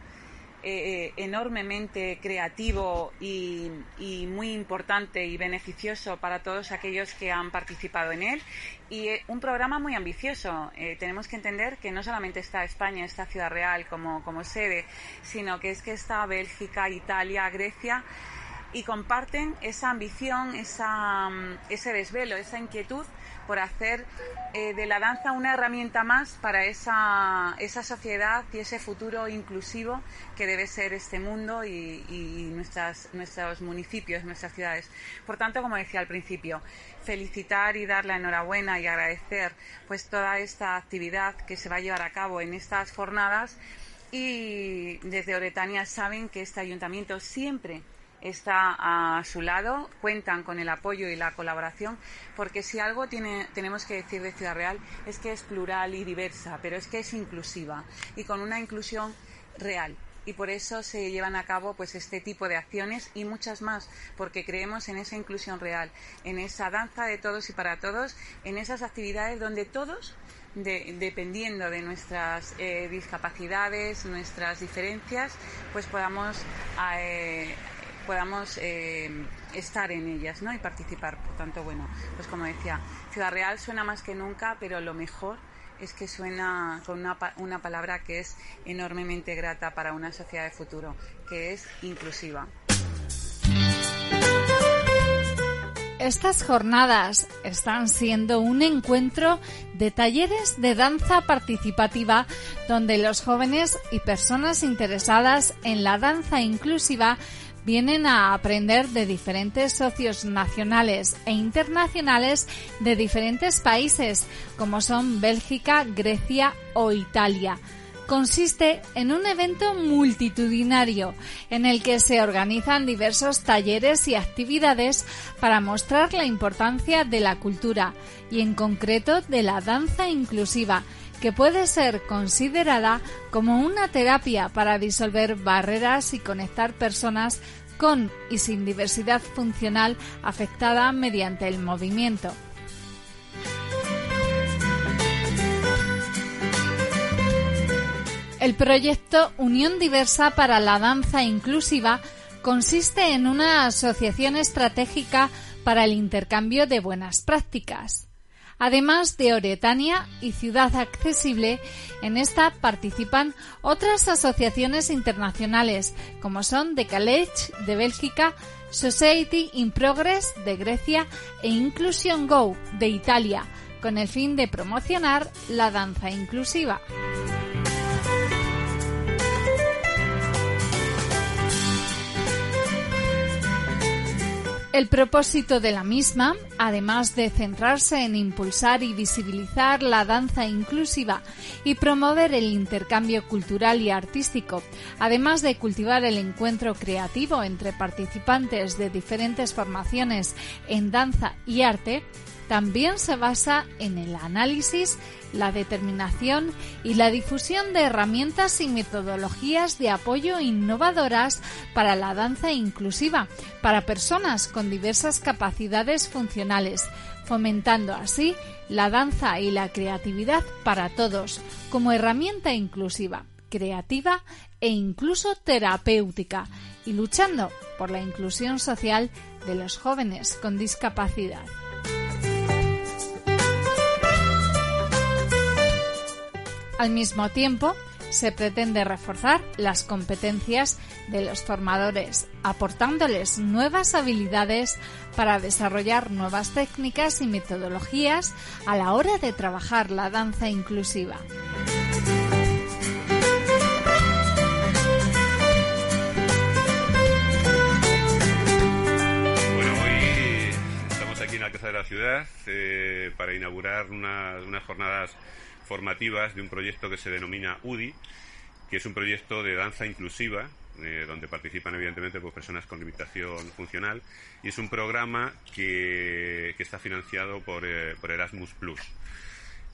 eh, enormemente creativo y, y muy importante y beneficioso para todos aquellos que han participado en él y eh, un programa muy ambicioso. Eh, tenemos que entender que no solamente está España, está Ciudad Real como, como sede, sino que es que está Bélgica, Italia, Grecia y comparten esa ambición, esa, mm, ese desvelo, esa inquietud por hacer eh, de la danza una herramienta más para esa, esa sociedad y ese futuro inclusivo que debe ser este mundo y, y nuestras, nuestros municipios, nuestras ciudades. Por tanto, como decía al principio, felicitar y dar la enhorabuena y agradecer pues toda esta actividad que se va a llevar a cabo en estas jornadas y desde Oretania saben que este ayuntamiento siempre está a su lado, cuentan con el apoyo y la colaboración, porque si algo tiene, tenemos que decir de Ciudad Real es que es plural y diversa, pero es que es inclusiva y con una inclusión real. Y por eso se llevan a cabo pues este tipo de acciones y muchas más, porque creemos en esa inclusión real, en esa danza de todos y para todos, en esas actividades donde todos de- dependiendo de nuestras eh, discapacidades, nuestras diferencias, pues podamos eh, podamos eh, estar en ellas ¿no? y participar. Por tanto, bueno, pues como decía, Ciudad Real suena más que nunca, pero lo mejor es que suena con una, una palabra que es enormemente grata para una sociedad de futuro, que es inclusiva. Estas jornadas están siendo un encuentro de talleres de danza participativa donde los jóvenes y personas interesadas en la danza inclusiva vienen a aprender de diferentes socios nacionales e internacionales de diferentes países como son Bélgica, Grecia o Italia. Consiste en un evento multitudinario en el que se organizan diversos talleres y actividades para mostrar la importancia de la cultura y en concreto de la danza inclusiva que puede ser considerada como una terapia para disolver barreras y conectar personas con y sin diversidad funcional afectada mediante el movimiento. El proyecto Unión Diversa para la Danza Inclusiva consiste en una asociación estratégica para el intercambio de buenas prácticas. Además de Oretania y Ciudad Accesible, en esta participan otras asociaciones internacionales como son The College de Bélgica, Society in Progress de Grecia e Inclusion Go de Italia, con el fin de promocionar la danza inclusiva. El propósito de la misma, además de centrarse en impulsar y visibilizar la danza inclusiva y promover el intercambio cultural y artístico, además de cultivar el encuentro creativo entre participantes de diferentes formaciones en danza y arte, también se basa en el análisis, la determinación y la difusión de herramientas y metodologías de apoyo innovadoras para la danza inclusiva, para personas con diversas capacidades funcionales, fomentando así la danza y la creatividad para todos, como herramienta inclusiva, creativa e incluso terapéutica, y luchando por la inclusión social de los jóvenes con discapacidad. Al mismo tiempo, se pretende reforzar las competencias de los formadores, aportándoles nuevas habilidades para desarrollar nuevas técnicas y metodologías a la hora de trabajar la danza inclusiva. Bueno, hoy estamos aquí en Casa de la Ciudad eh, para inaugurar una- unas jornadas formativas de un proyecto que se denomina UDI, que es un proyecto de danza inclusiva, eh, donde participan evidentemente pues, personas con limitación funcional, y es un programa que, que está financiado por, eh, por Erasmus Plus.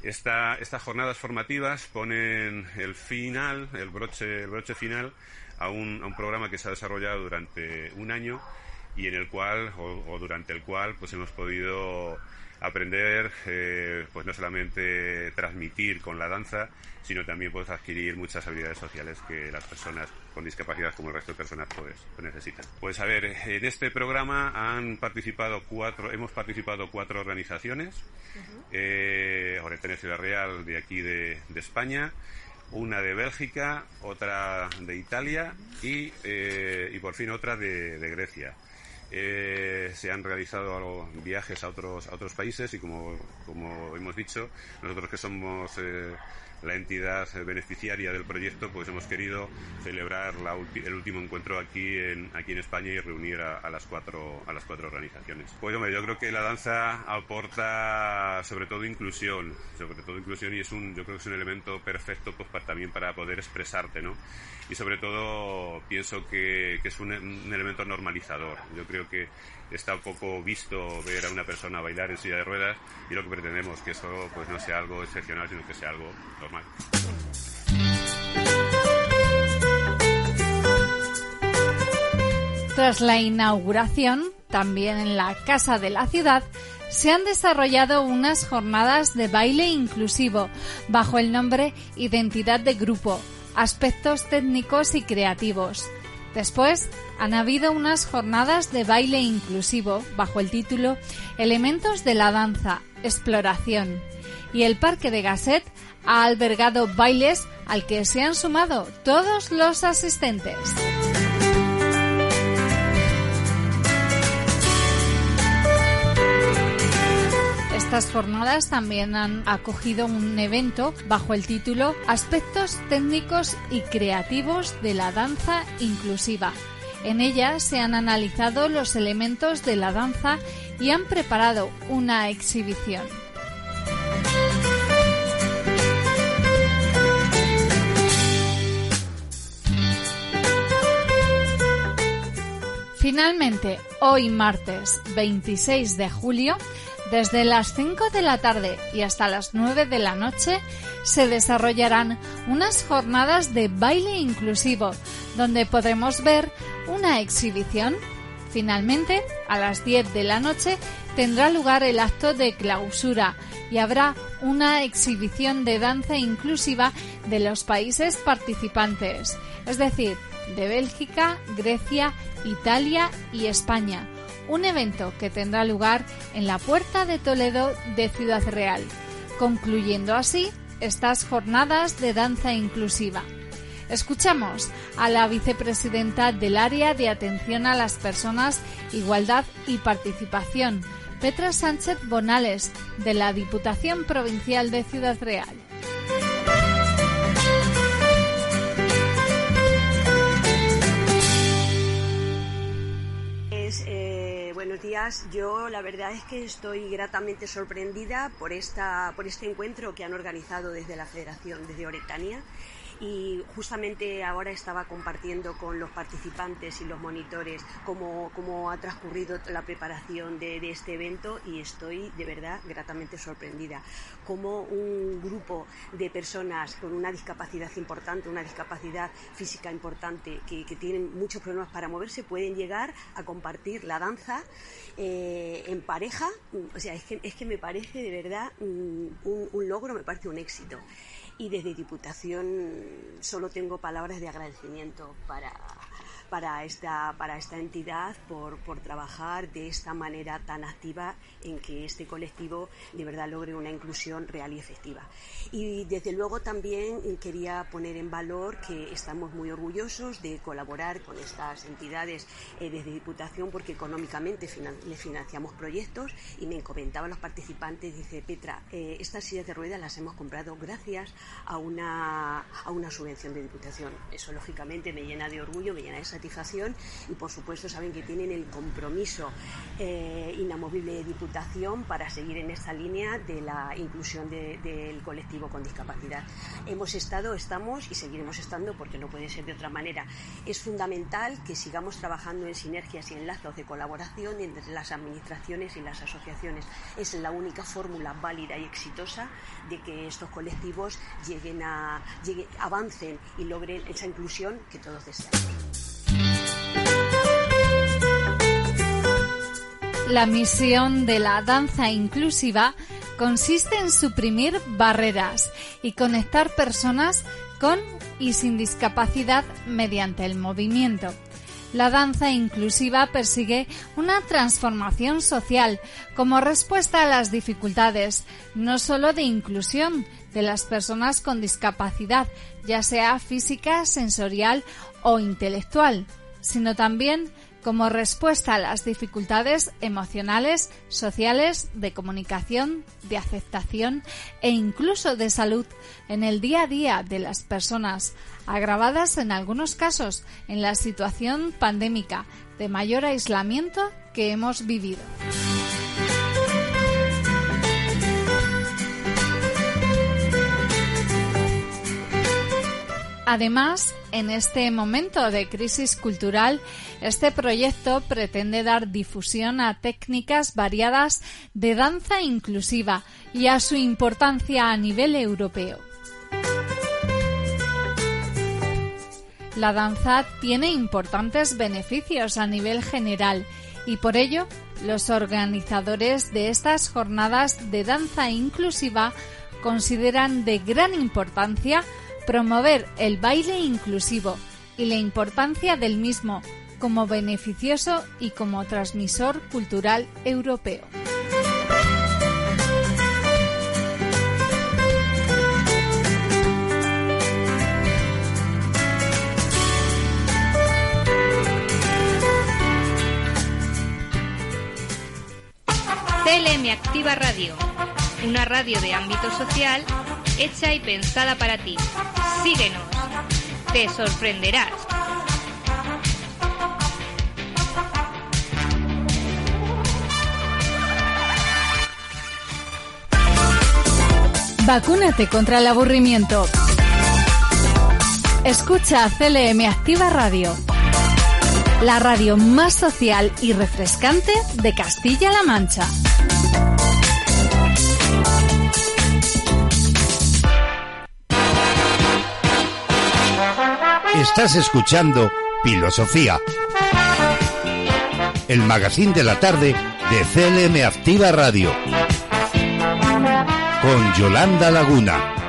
Esta- estas jornadas formativas ponen el final, el broche, el broche final a un, a un programa que se ha desarrollado durante un año y en el cual, o, o durante el cual, pues hemos podido aprender, eh, pues no solamente transmitir con la danza, sino también pues adquirir muchas habilidades sociales que las personas con discapacidad, como el resto de personas, pues, necesitan. Pues a ver, en este programa han participado cuatro, hemos participado cuatro organizaciones, eh, Oretene Ciudad Real de aquí de, de España, una de Bélgica, otra de Italia y, eh, y por fin otra de, de Grecia. Eh, se han realizado algo- viajes a otros, a otros países y como, como hemos dicho, nosotros que somos eh, la entidad beneficiaria del proyecto, pues hemos querido celebrar la el último encuentro aquí en, aquí en España y reunir a, a las cuatro, a las cuatro organizaciones. Pues hombre, yo creo que la danza aporta sobre todo inclusión, sobre todo inclusión y es un, yo creo que es un elemento perfecto pues para, también para poder expresarte, ¿no? Y sobre todo pienso que, que es un, un elemento normalizador. Yo creo que está un poco visto ver a una persona bailar en silla de ruedas y lo que pretendemos que eso pues no sea algo excepcional sino que sea algo normal. Tras la inauguración, también en la Casa de la Ciudad, se han desarrollado unas jornadas de baile inclusivo bajo el nombre Identidad de Grupo, aspectos técnicos y creativos. Después han habido unas jornadas de baile inclusivo bajo el título Elementos de la danza, exploración. Y el Parque de Gasset ha albergado bailes al que se han sumado todos los asistentes. Estas jornadas también han acogido un evento bajo el título Aspectos técnicos y creativos de la danza inclusiva. En ella se han analizado los elementos de la danza y han preparado una exhibición. Finalmente, hoy martes 26 de julio, desde las 5 de la tarde y hasta las 9 de la noche, se desarrollarán unas jornadas de baile inclusivo, donde podremos ver una exhibición. Finalmente, a las 10 de la noche, tendrá lugar el acto de clausura y habrá una exhibición de danza inclusiva de los países participantes, es decir, de Bélgica, Grecia, Italia y España. Un evento que tendrá lugar en la Puerta de Toledo de Ciudad Real, concluyendo así estas jornadas de danza inclusiva. Escuchamos a la vicepresidenta del área de atención a las personas, igualdad y participación, Petra Sánchez Bonales, de la Diputación Provincial de Ciudad Real. Buenos días. Yo la verdad es que estoy gratamente sorprendida por, esta, por este encuentro que han organizado desde la Federación, desde Oretania. Y justamente ahora estaba compartiendo con los participantes y los monitores cómo, cómo ha transcurrido la preparación de, este evento y estoy de verdad gratamente sorprendida. Como un grupo de personas con una discapacidad importante, una discapacidad física importante, que, tienen muchos problemas para moverse, pueden llegar a compartir la danza eh, en pareja. O sea, es que, es que me parece de verdad mm, un logro, me parece un éxito. Y desde Diputación solo tengo palabras de agradecimiento para, para esta, para esta entidad por, por trabajar de esta manera tan activa en que este colectivo de verdad logre una inclusión real y efectiva. Y desde luego también quería poner en valor que estamos muy orgullosos de colaborar con estas entidades eh, desde Diputación porque económicamente finan le financiamos proyectos y me comentaban los participantes, dice Petra, eh, estas sillas de ruedas las hemos comprado gracias a una, a una subvención de Diputación. Eso lógicamente me llena de orgullo, me llena de satisfacción y por supuesto saben que tienen el compromiso eh, inamovible de Diputación para seguir en esta línea de la inclusión de, del colectivo con discapacidad. Hemos estado, estamos y seguiremos estando porque no puede ser de otra manera. Es fundamental que sigamos trabajando en sinergias y en lazos de colaboración entre las administraciones y las asociaciones. Es la única fórmula válida y exitosa de que estos colectivos lleguen a, lleguen, avancen y logren esa inclusión que todos deseamos. La misión de la danza inclusiva consiste en suprimir barreras y conectar personas con y sin discapacidad mediante el movimiento. La danza inclusiva persigue una transformación social como respuesta a las dificultades, no solo de inclusión de las personas con discapacidad, ya sea física, sensorial o intelectual, sino también como respuesta a las dificultades emocionales, sociales, de comunicación, de aceptación e incluso de salud en el día a día de las personas, agravadas en algunos casos en la situación pandémica de mayor aislamiento que hemos vivido. Además, en este momento de crisis cultural, este proyecto pretende dar difusión a técnicas variadas de danza inclusiva y a su importancia a nivel europeo. La danza tiene importantes beneficios a nivel general y por ello los organizadores de estas jornadas de danza inclusiva consideran de gran importancia promover el baile inclusivo y la importancia del mismo como beneficioso y como transmisor cultural europeo. CLM Activa Radio, una radio de ámbito social hecha y pensada para ti. Síguenos, te sorprenderás. Vacúnate contra el aburrimiento. Escucha CLM Activa Radio, la radio más social y refrescante de Castilla-La Mancha. Estás escuchando Filosofía, el magazine de la tarde de CLM Activa Radio, con Yolanda Laguna.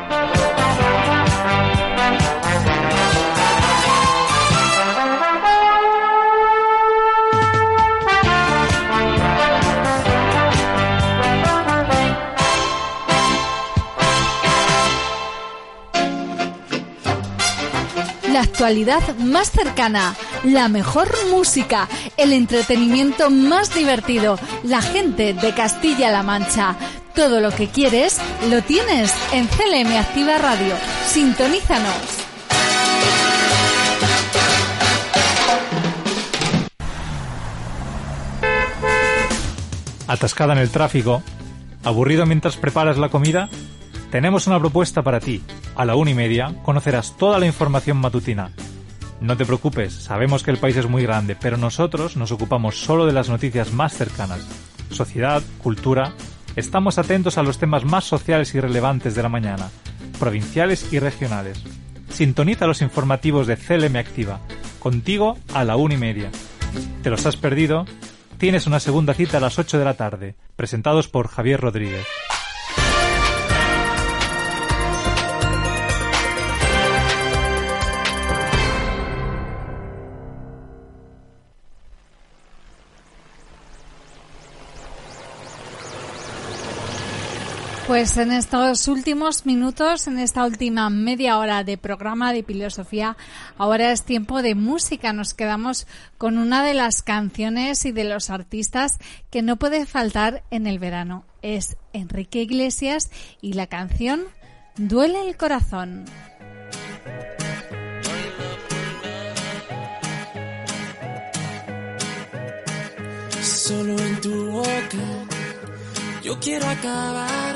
Actualidad más cercana, la mejor música, el entretenimiento más divertido, la gente de Castilla-La Mancha. Todo lo que quieres lo tienes en CLM Activa Radio. Sintonízanos. ¿Atascada en el tráfico? ¿Aburrido mientras preparas la comida? Tenemos una propuesta para ti. A la una y media conocerás toda la información matutina. No te preocupes, sabemos que el país es muy grande, pero nosotros nos ocupamos solo de las noticias más cercanas. Sociedad, cultura. Estamos atentos a los temas más sociales y relevantes de la mañana, provinciales y regionales. Sintoniza los informativos de CLM Activa, contigo a la una y media. ¿Te los has perdido? Tienes una segunda cita a las 8 de la tarde, presentados por Javier Rodríguez. Pues en estos últimos minutos, en esta última media hora de programa de filosofía, ahora es tiempo de música. Nos quedamos con una de las canciones y de los artistas que no puede faltar en el verano. Es Enrique Iglesias y la canción Duele el corazón. Solo en tu boca yo quiero acabar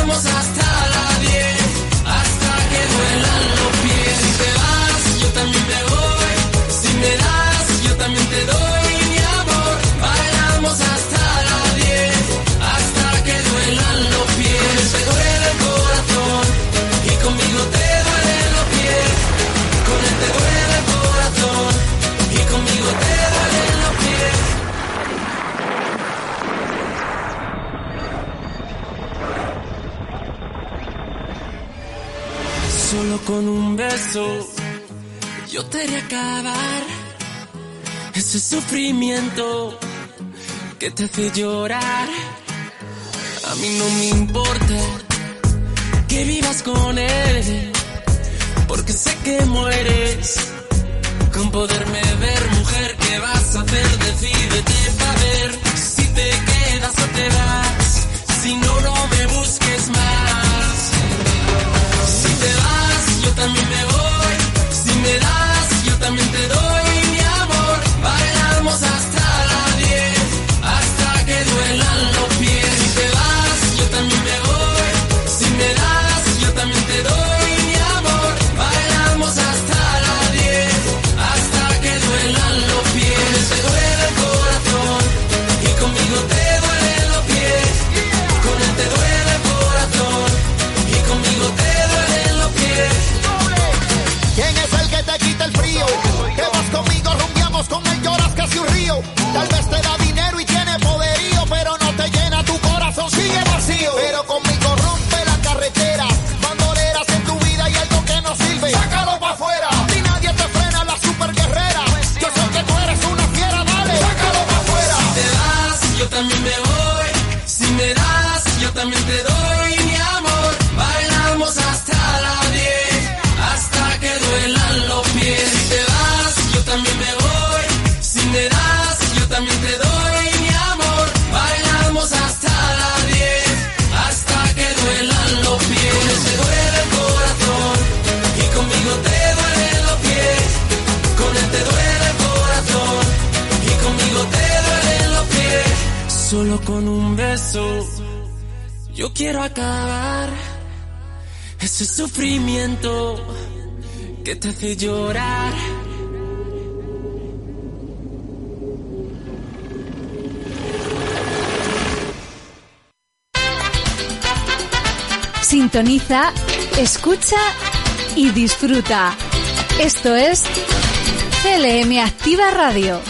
Bailamos hasta la 10, Solo con un beso yo te haré acabar ese sufrimiento que te hace llorar. A mí no me importa que vivas con él, porque sé que mueres con poderme ver, mujer. ¿Qué vas a hacer? Decídete para ver si te quedas o te vas. Si no, no me también me voy. Yo quiero acabar ese sufrimiento que te hace llorar. Sintoniza, escucha y disfruta. Esto es CLM Activa Radio.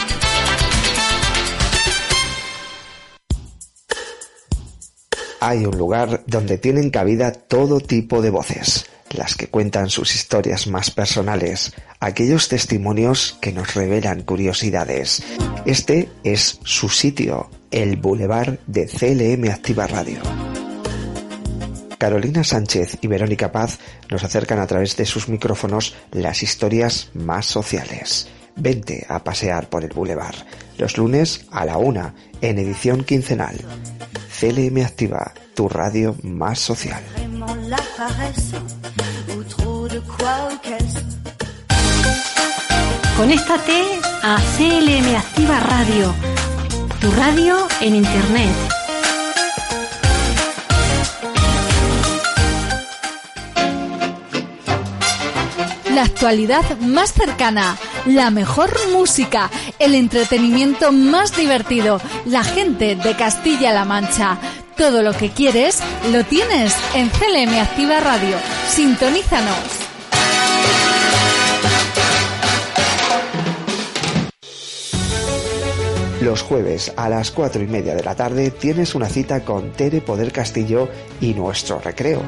Hay un lugar donde tienen cabida todo tipo de voces, las que cuentan sus historias más personales, aquellos testimonios que nos revelan curiosidades. Este es su sitio, el Boulevard de CLM Activa Radio. Carolina Sánchez y Verónica Paz nos acercan a través de sus micrófonos las historias más sociales. Vente a pasear por el Boulevard, los lunes a la una, en edición quincenal. CLM Activa, tu radio más social. Conéctate a CLM Activa Radio, tu radio en Internet. La actualidad más cercana, la mejor música, el entretenimiento más divertido, la gente de Castilla-La Mancha. Todo lo que quieres lo tienes en CLM Activa Radio. Sintonízanos. Los jueves a las cuatro y media de la tarde tienes una cita con Tere Poder Castillo y Nuestro Recreo,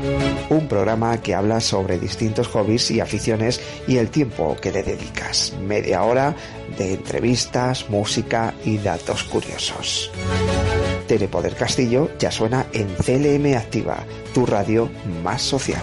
un programa que habla sobre distintos hobbies y aficiones y el tiempo que le dedicas. Media hora de entrevistas, música y datos curiosos. Tere Poder Castillo ya suena en CLM Activa, tu radio más social.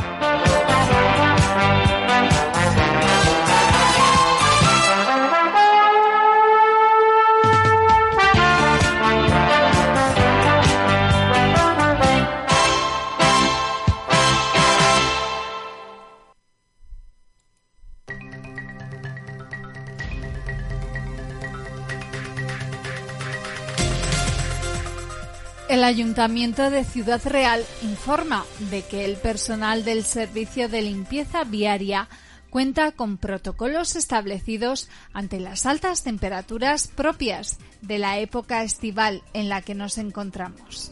El Ayuntamiento de Ciudad Real informa de que el personal del Servicio de Limpieza Viaria cuenta con protocolos establecidos ante las altas temperaturas propias de la época estival en la que nos encontramos.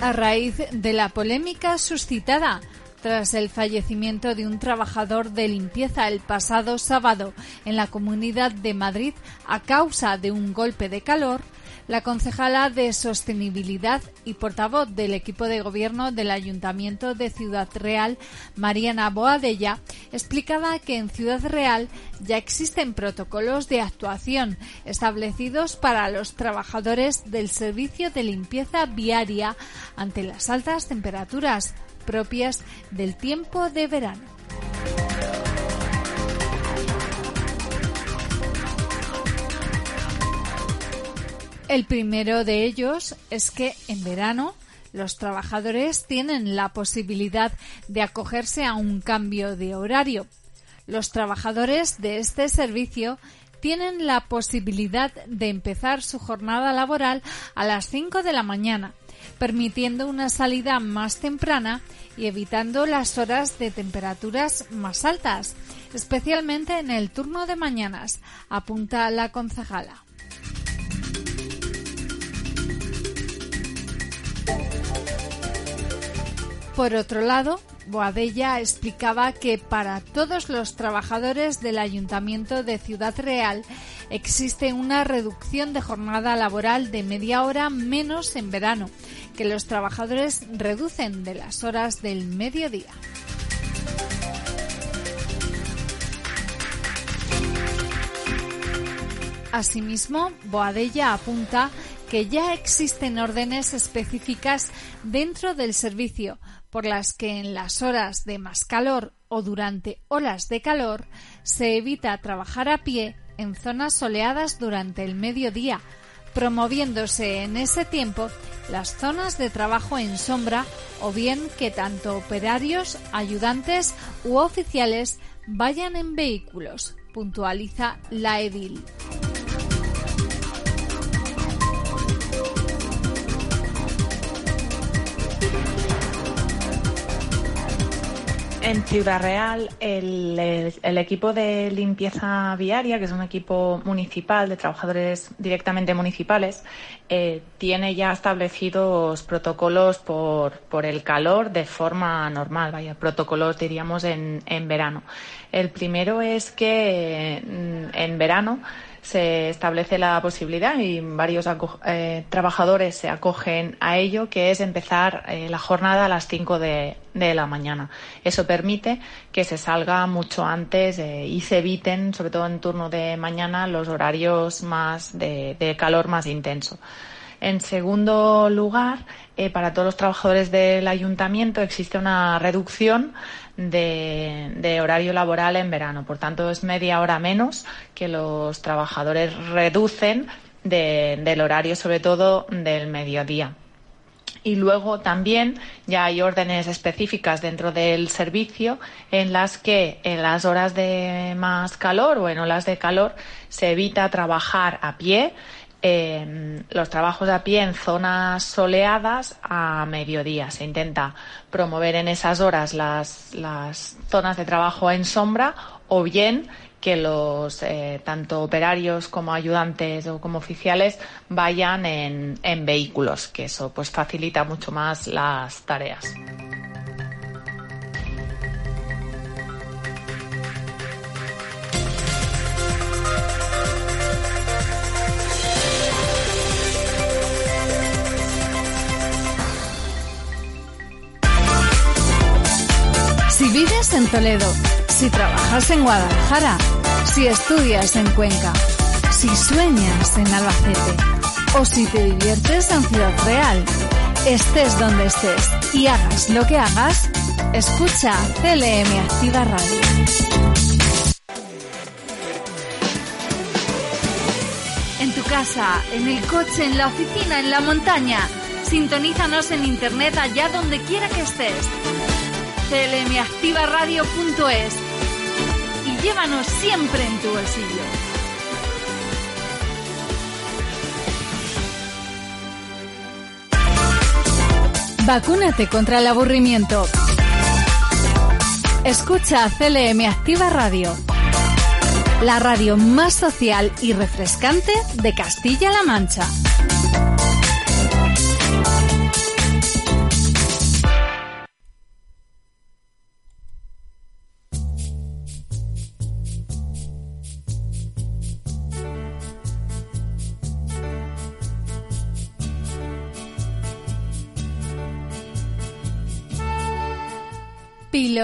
A raíz de la polémica suscitada tras el fallecimiento de un trabajador de limpieza el pasado sábado en la Comunidad de Madrid a causa de un golpe de calor, la concejala de Sostenibilidad y portavoz del equipo de gobierno del Ayuntamiento de Ciudad Real, Mariana Boadella, explicaba que en Ciudad Real ya existen protocolos de actuación establecidos para los trabajadores del servicio de limpieza viaria ante las altas temperaturas propias del tiempo de verano. El primero de ellos es que en verano los trabajadores tienen la posibilidad de acogerse a un cambio de horario. Los trabajadores de este servicio tienen la posibilidad de empezar su jornada laboral a las 5 de la mañana, permitiendo una salida más temprana y evitando las horas de temperaturas más altas, especialmente en el turno de mañanas, apunta la concejala. Por otro lado, Boadella explicaba que para todos los trabajadores del Ayuntamiento de Ciudad Real existe una reducción de jornada laboral de media hora menos en verano, que los trabajadores reducen de las horas del mediodía. Asimismo, Boadella apunta que ya existen órdenes específicas dentro del servicio por las que en las horas de más calor o durante olas de calor se evita trabajar a pie en zonas soleadas durante el mediodía, promoviéndose en ese tiempo las zonas de trabajo en sombra o bien que tanto operarios, ayudantes u oficiales vayan en vehículos, puntualiza la edil. En Ciudad Real, el, equipo de limpieza viaria, que es un equipo municipal de trabajadores directamente municipales, eh, tiene ya establecidos protocolos por, por el calor de forma normal, vaya, protocolos diríamos en, en verano. El primero es que mm, en verano se establece la posibilidad y varios eh, trabajadores se acogen a ello, que es empezar eh, la jornada a las 5 de, de la mañana. Eso permite que se salga mucho antes eh, y se eviten, sobre todo en turno de mañana, los horarios más de calor más intenso. En segundo lugar, eh, para todos los trabajadores del ayuntamiento existe una reducción de, horario laboral en verano. Por tanto, es media hora menos que los trabajadores reducen de- del horario, sobre todo del mediodía. Y luego también ya hay órdenes específicas dentro del servicio en las que en las horas de más calor o en olas de calor se evita trabajar a pie, eh, los trabajos a pie en zonas soleadas a mediodía. Se intenta promover en esas horas las, las zonas de trabajo en sombra o bien que los eh, tanto operarios como ayudantes o como oficiales vayan en, en vehículos, que eso pues facilita mucho más las tareas. Vives en Toledo, si trabajas en Guadalajara, si estudias en Cuenca, si sueñas en Albacete o si te diviertes en Ciudad Real, estés donde estés y hagas lo que hagas, escucha CLM Activa Radio. En tu casa, en el coche, en la oficina, en la montaña, sintonízanos en internet allá donde quiera que estés clmactivaradio.es y llévanos siempre en tu bolsillo. Vacúnate contra el aburrimiento. Escucha CLM Activa Radio, la radio más social y refrescante de Castilla-La Mancha.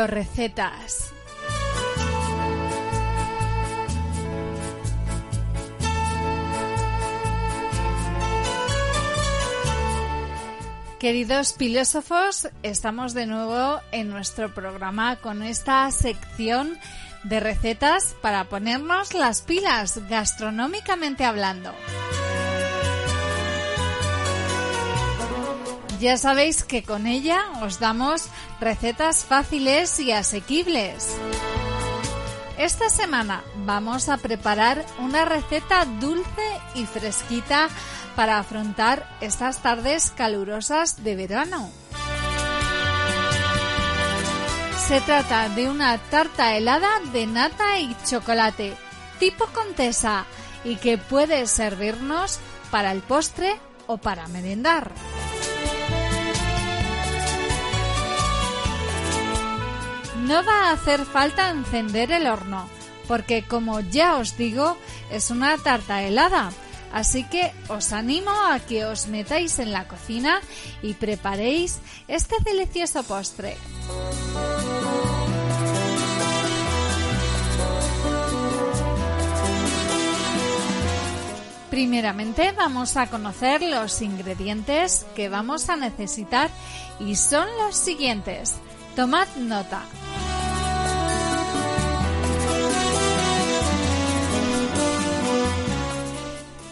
Recetas. Queridos filósofos, estamos de nuevo en nuestro programa con esta sección de recetas para ponernos las pilas gastronómicamente hablando. Ya sabéis que con ella os damos recetas fáciles y asequibles. Esta semana vamos a preparar una receta dulce y fresquita para afrontar estas tardes calurosas de verano. Se trata de una tarta helada de nata y chocolate, tipo contesa, y que puede servirnos para el postre o para merendar. No va a hacer falta encender el horno, porque como ya os digo, es una tarta helada. Así que os animo a que os metáis en la cocina y preparéis este delicioso postre. Primeramente vamos a conocer los ingredientes que vamos a necesitar y son los siguientes. Tomad nota.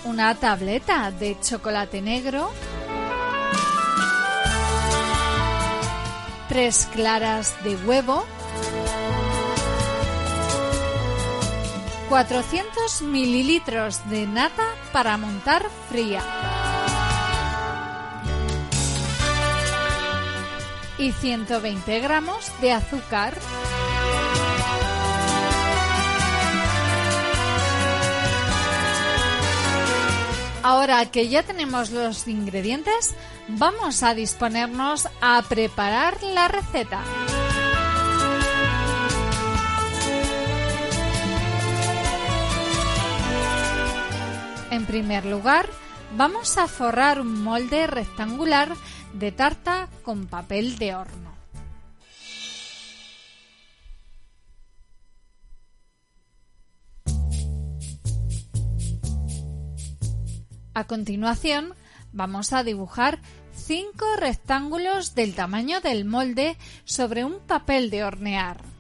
Una tableta de chocolate negro. Tres claras de huevo. 400 mililitros de nata para montar fría. Y 120 gramos de azúcar. Ahora que ya tenemos los ingredientes, vamos a disponernos a preparar la receta. En primer lugar, vamos a forrar un molde rectangular de tarta con papel de horno. A continuación, vamos a dibujar cinco rectángulos del tamaño del molde sobre un papel de hornear.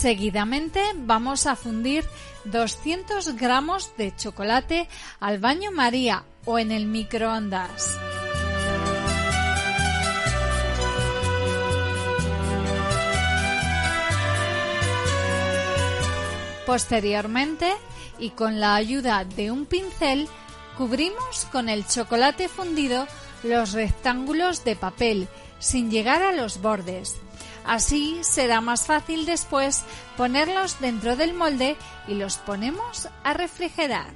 Seguidamente vamos a fundir 200 gramos de chocolate al baño María o en el microondas. Posteriormente, y con la ayuda de un pincel, cubrimos con el chocolate fundido los rectángulos de papel sin llegar a los bordes. Así será más fácil después ponerlos dentro del molde y los ponemos a refrigerar.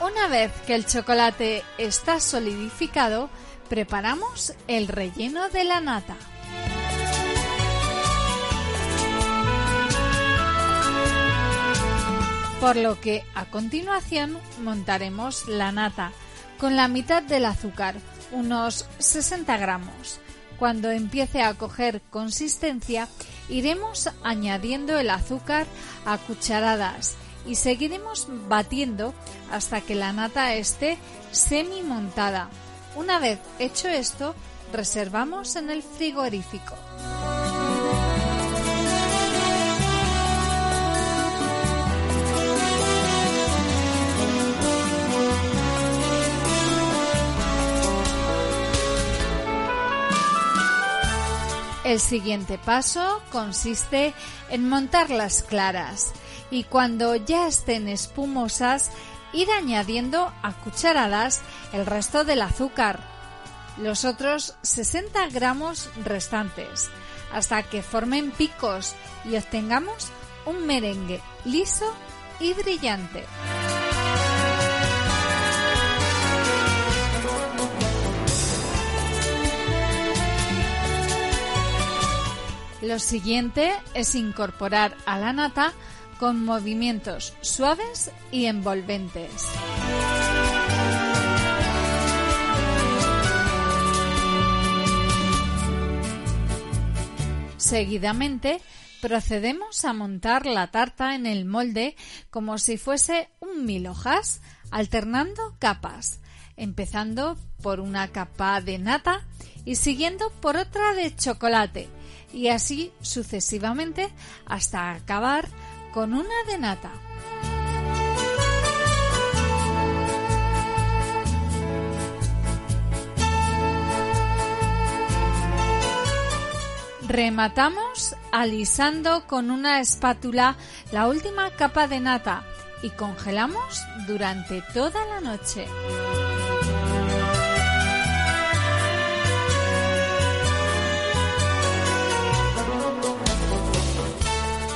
Una vez que el chocolate está solidificado, preparamos el relleno de la nata. Por lo que a continuación montaremos la nata con la mitad del azúcar, unos 60 gramos. Cuando empiece a coger consistencia, iremos añadiendo el azúcar a cucharadas y seguiremos batiendo hasta que la nata esté semi montada. Una vez hecho esto, reservamos en el frigorífico. El siguiente paso consiste en montar las claras y cuando ya estén espumosas ir añadiendo a cucharadas el resto del azúcar, los otros 60 gramos restantes, hasta que formen picos y obtengamos un merengue liso y brillante. Lo siguiente es incorporar a la nata con movimientos suaves y envolventes. Seguidamente, procedemos a montar la tarta en el molde como si fuese un mil hojas, alternando capas, empezando por una capa de nata y siguiendo por otra de chocolate, y así sucesivamente hasta acabar con una de nata. Rematamos alisando con una espátula la última capa de nata y congelamos durante toda la noche.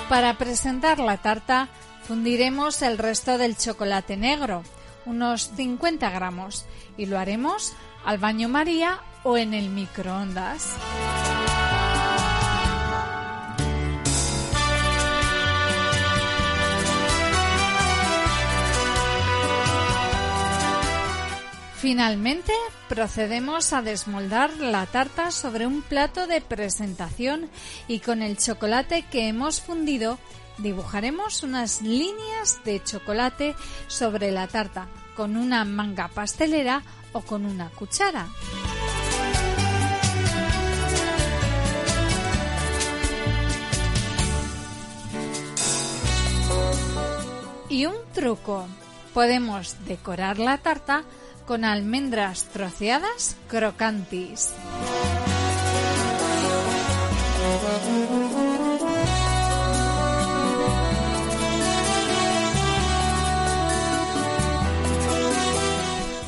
Para presentar la tarta fundiremos el resto del chocolate negro, unos 50 gramos, y lo haremos al baño María o en el microondas. Finalmente, procedemos a desmoldar la tarta sobre un plato de presentación y con el chocolate que hemos fundido dibujaremos unas líneas de chocolate sobre la tarta con una manga pastelera o con una cuchara. Y un truco. Podemos decorar la tarta con almendras troceadas crocantis.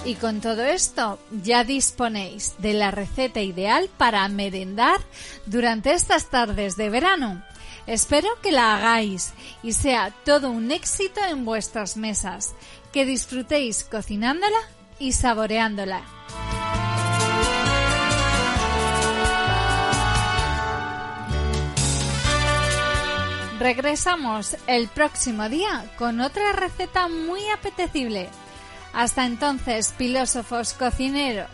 Y con todo esto ya disponéis de la receta ideal para merendar durante estas tardes de verano. Espero que la hagáis y sea todo un éxito en vuestras mesas, que disfrutéis cocinándola y saboreándola. Regresamos el próximo día con otra receta muy apetecible. Hasta entonces, filósofos cocineros.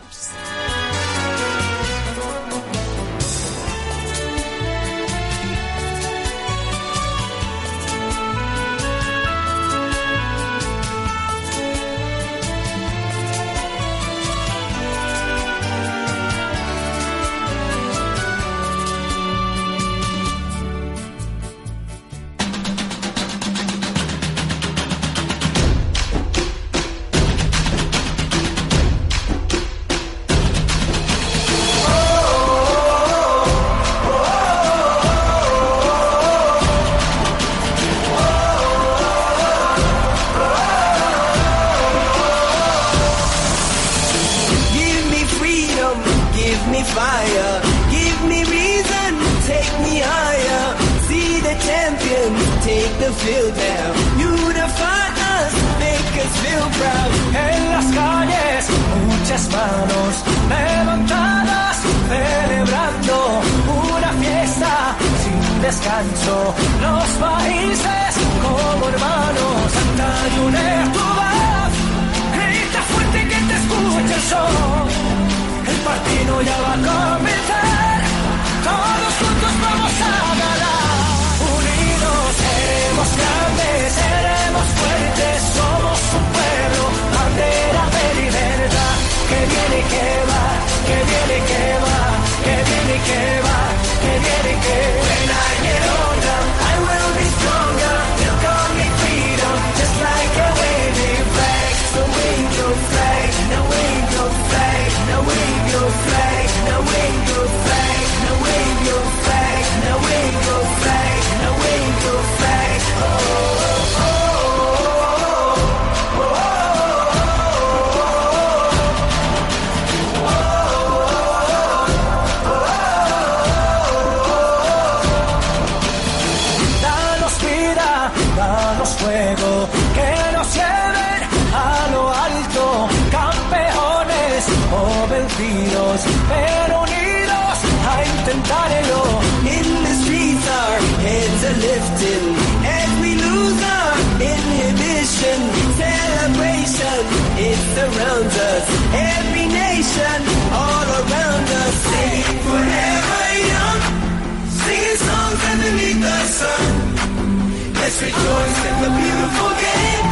Let's rejoice in the beautiful game.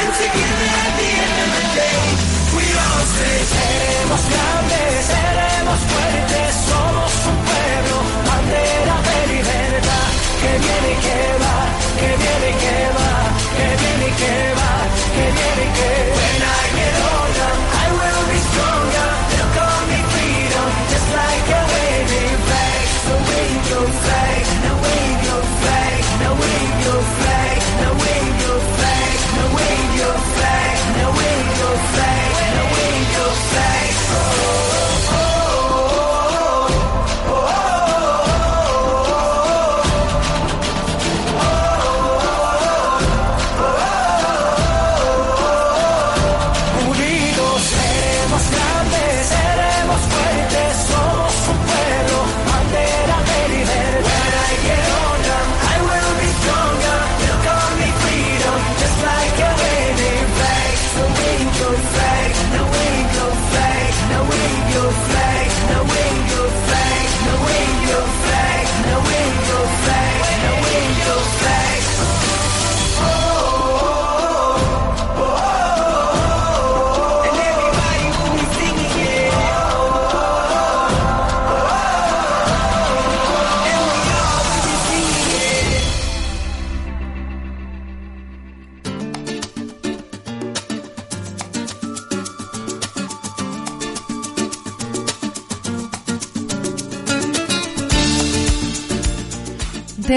And together at the end of the day, we all say, seremos grandes, seremos fuertes, somos un pueblo, bandera de libertad, que viene y que va, que viene y que va, que viene y que va, que viene y que va.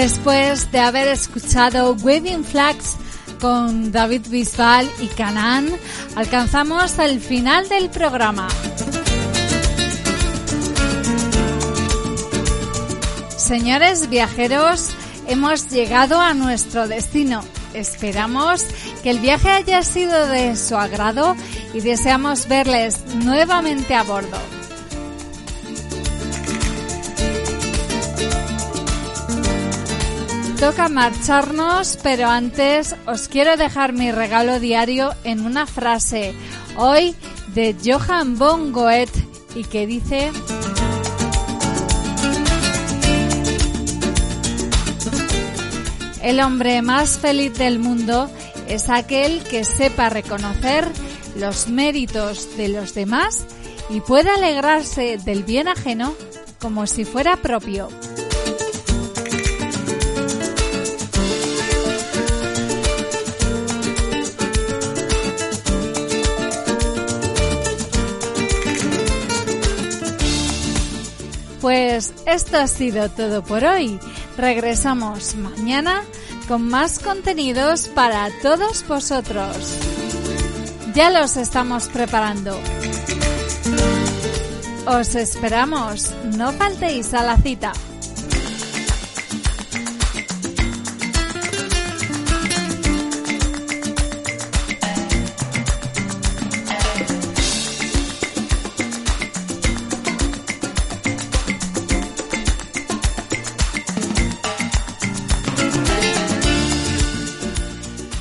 Después de haber escuchado Waving Flags con David Bisbal y Canaan, alcanzamos el final del programa. Señores viajeros, hemos llegado a nuestro destino. Esperamos que el viaje haya sido de su agrado y deseamos verles nuevamente a bordo. Toca marcharnos, pero antes os quiero dejar mi regalo diario en una frase, hoy de Johann von Goethe, y que dice... El hombre más feliz del mundo es aquel que sepa reconocer los méritos de los demás y pueda alegrarse del bien ajeno como si fuera propio. Pues esto ha sido todo por hoy. Regresamos mañana con más contenidos para todos vosotros. Ya los estamos preparando. Os esperamos, no faltéis a la cita.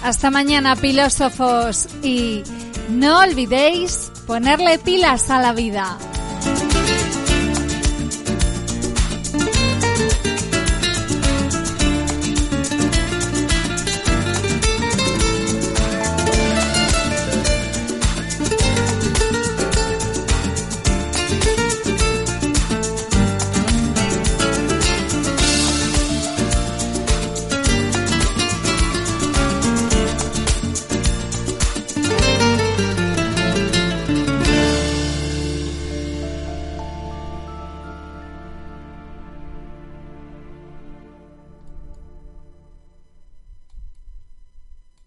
Hasta mañana, filósofos, y no olvidéis ponerle pilas a la vida.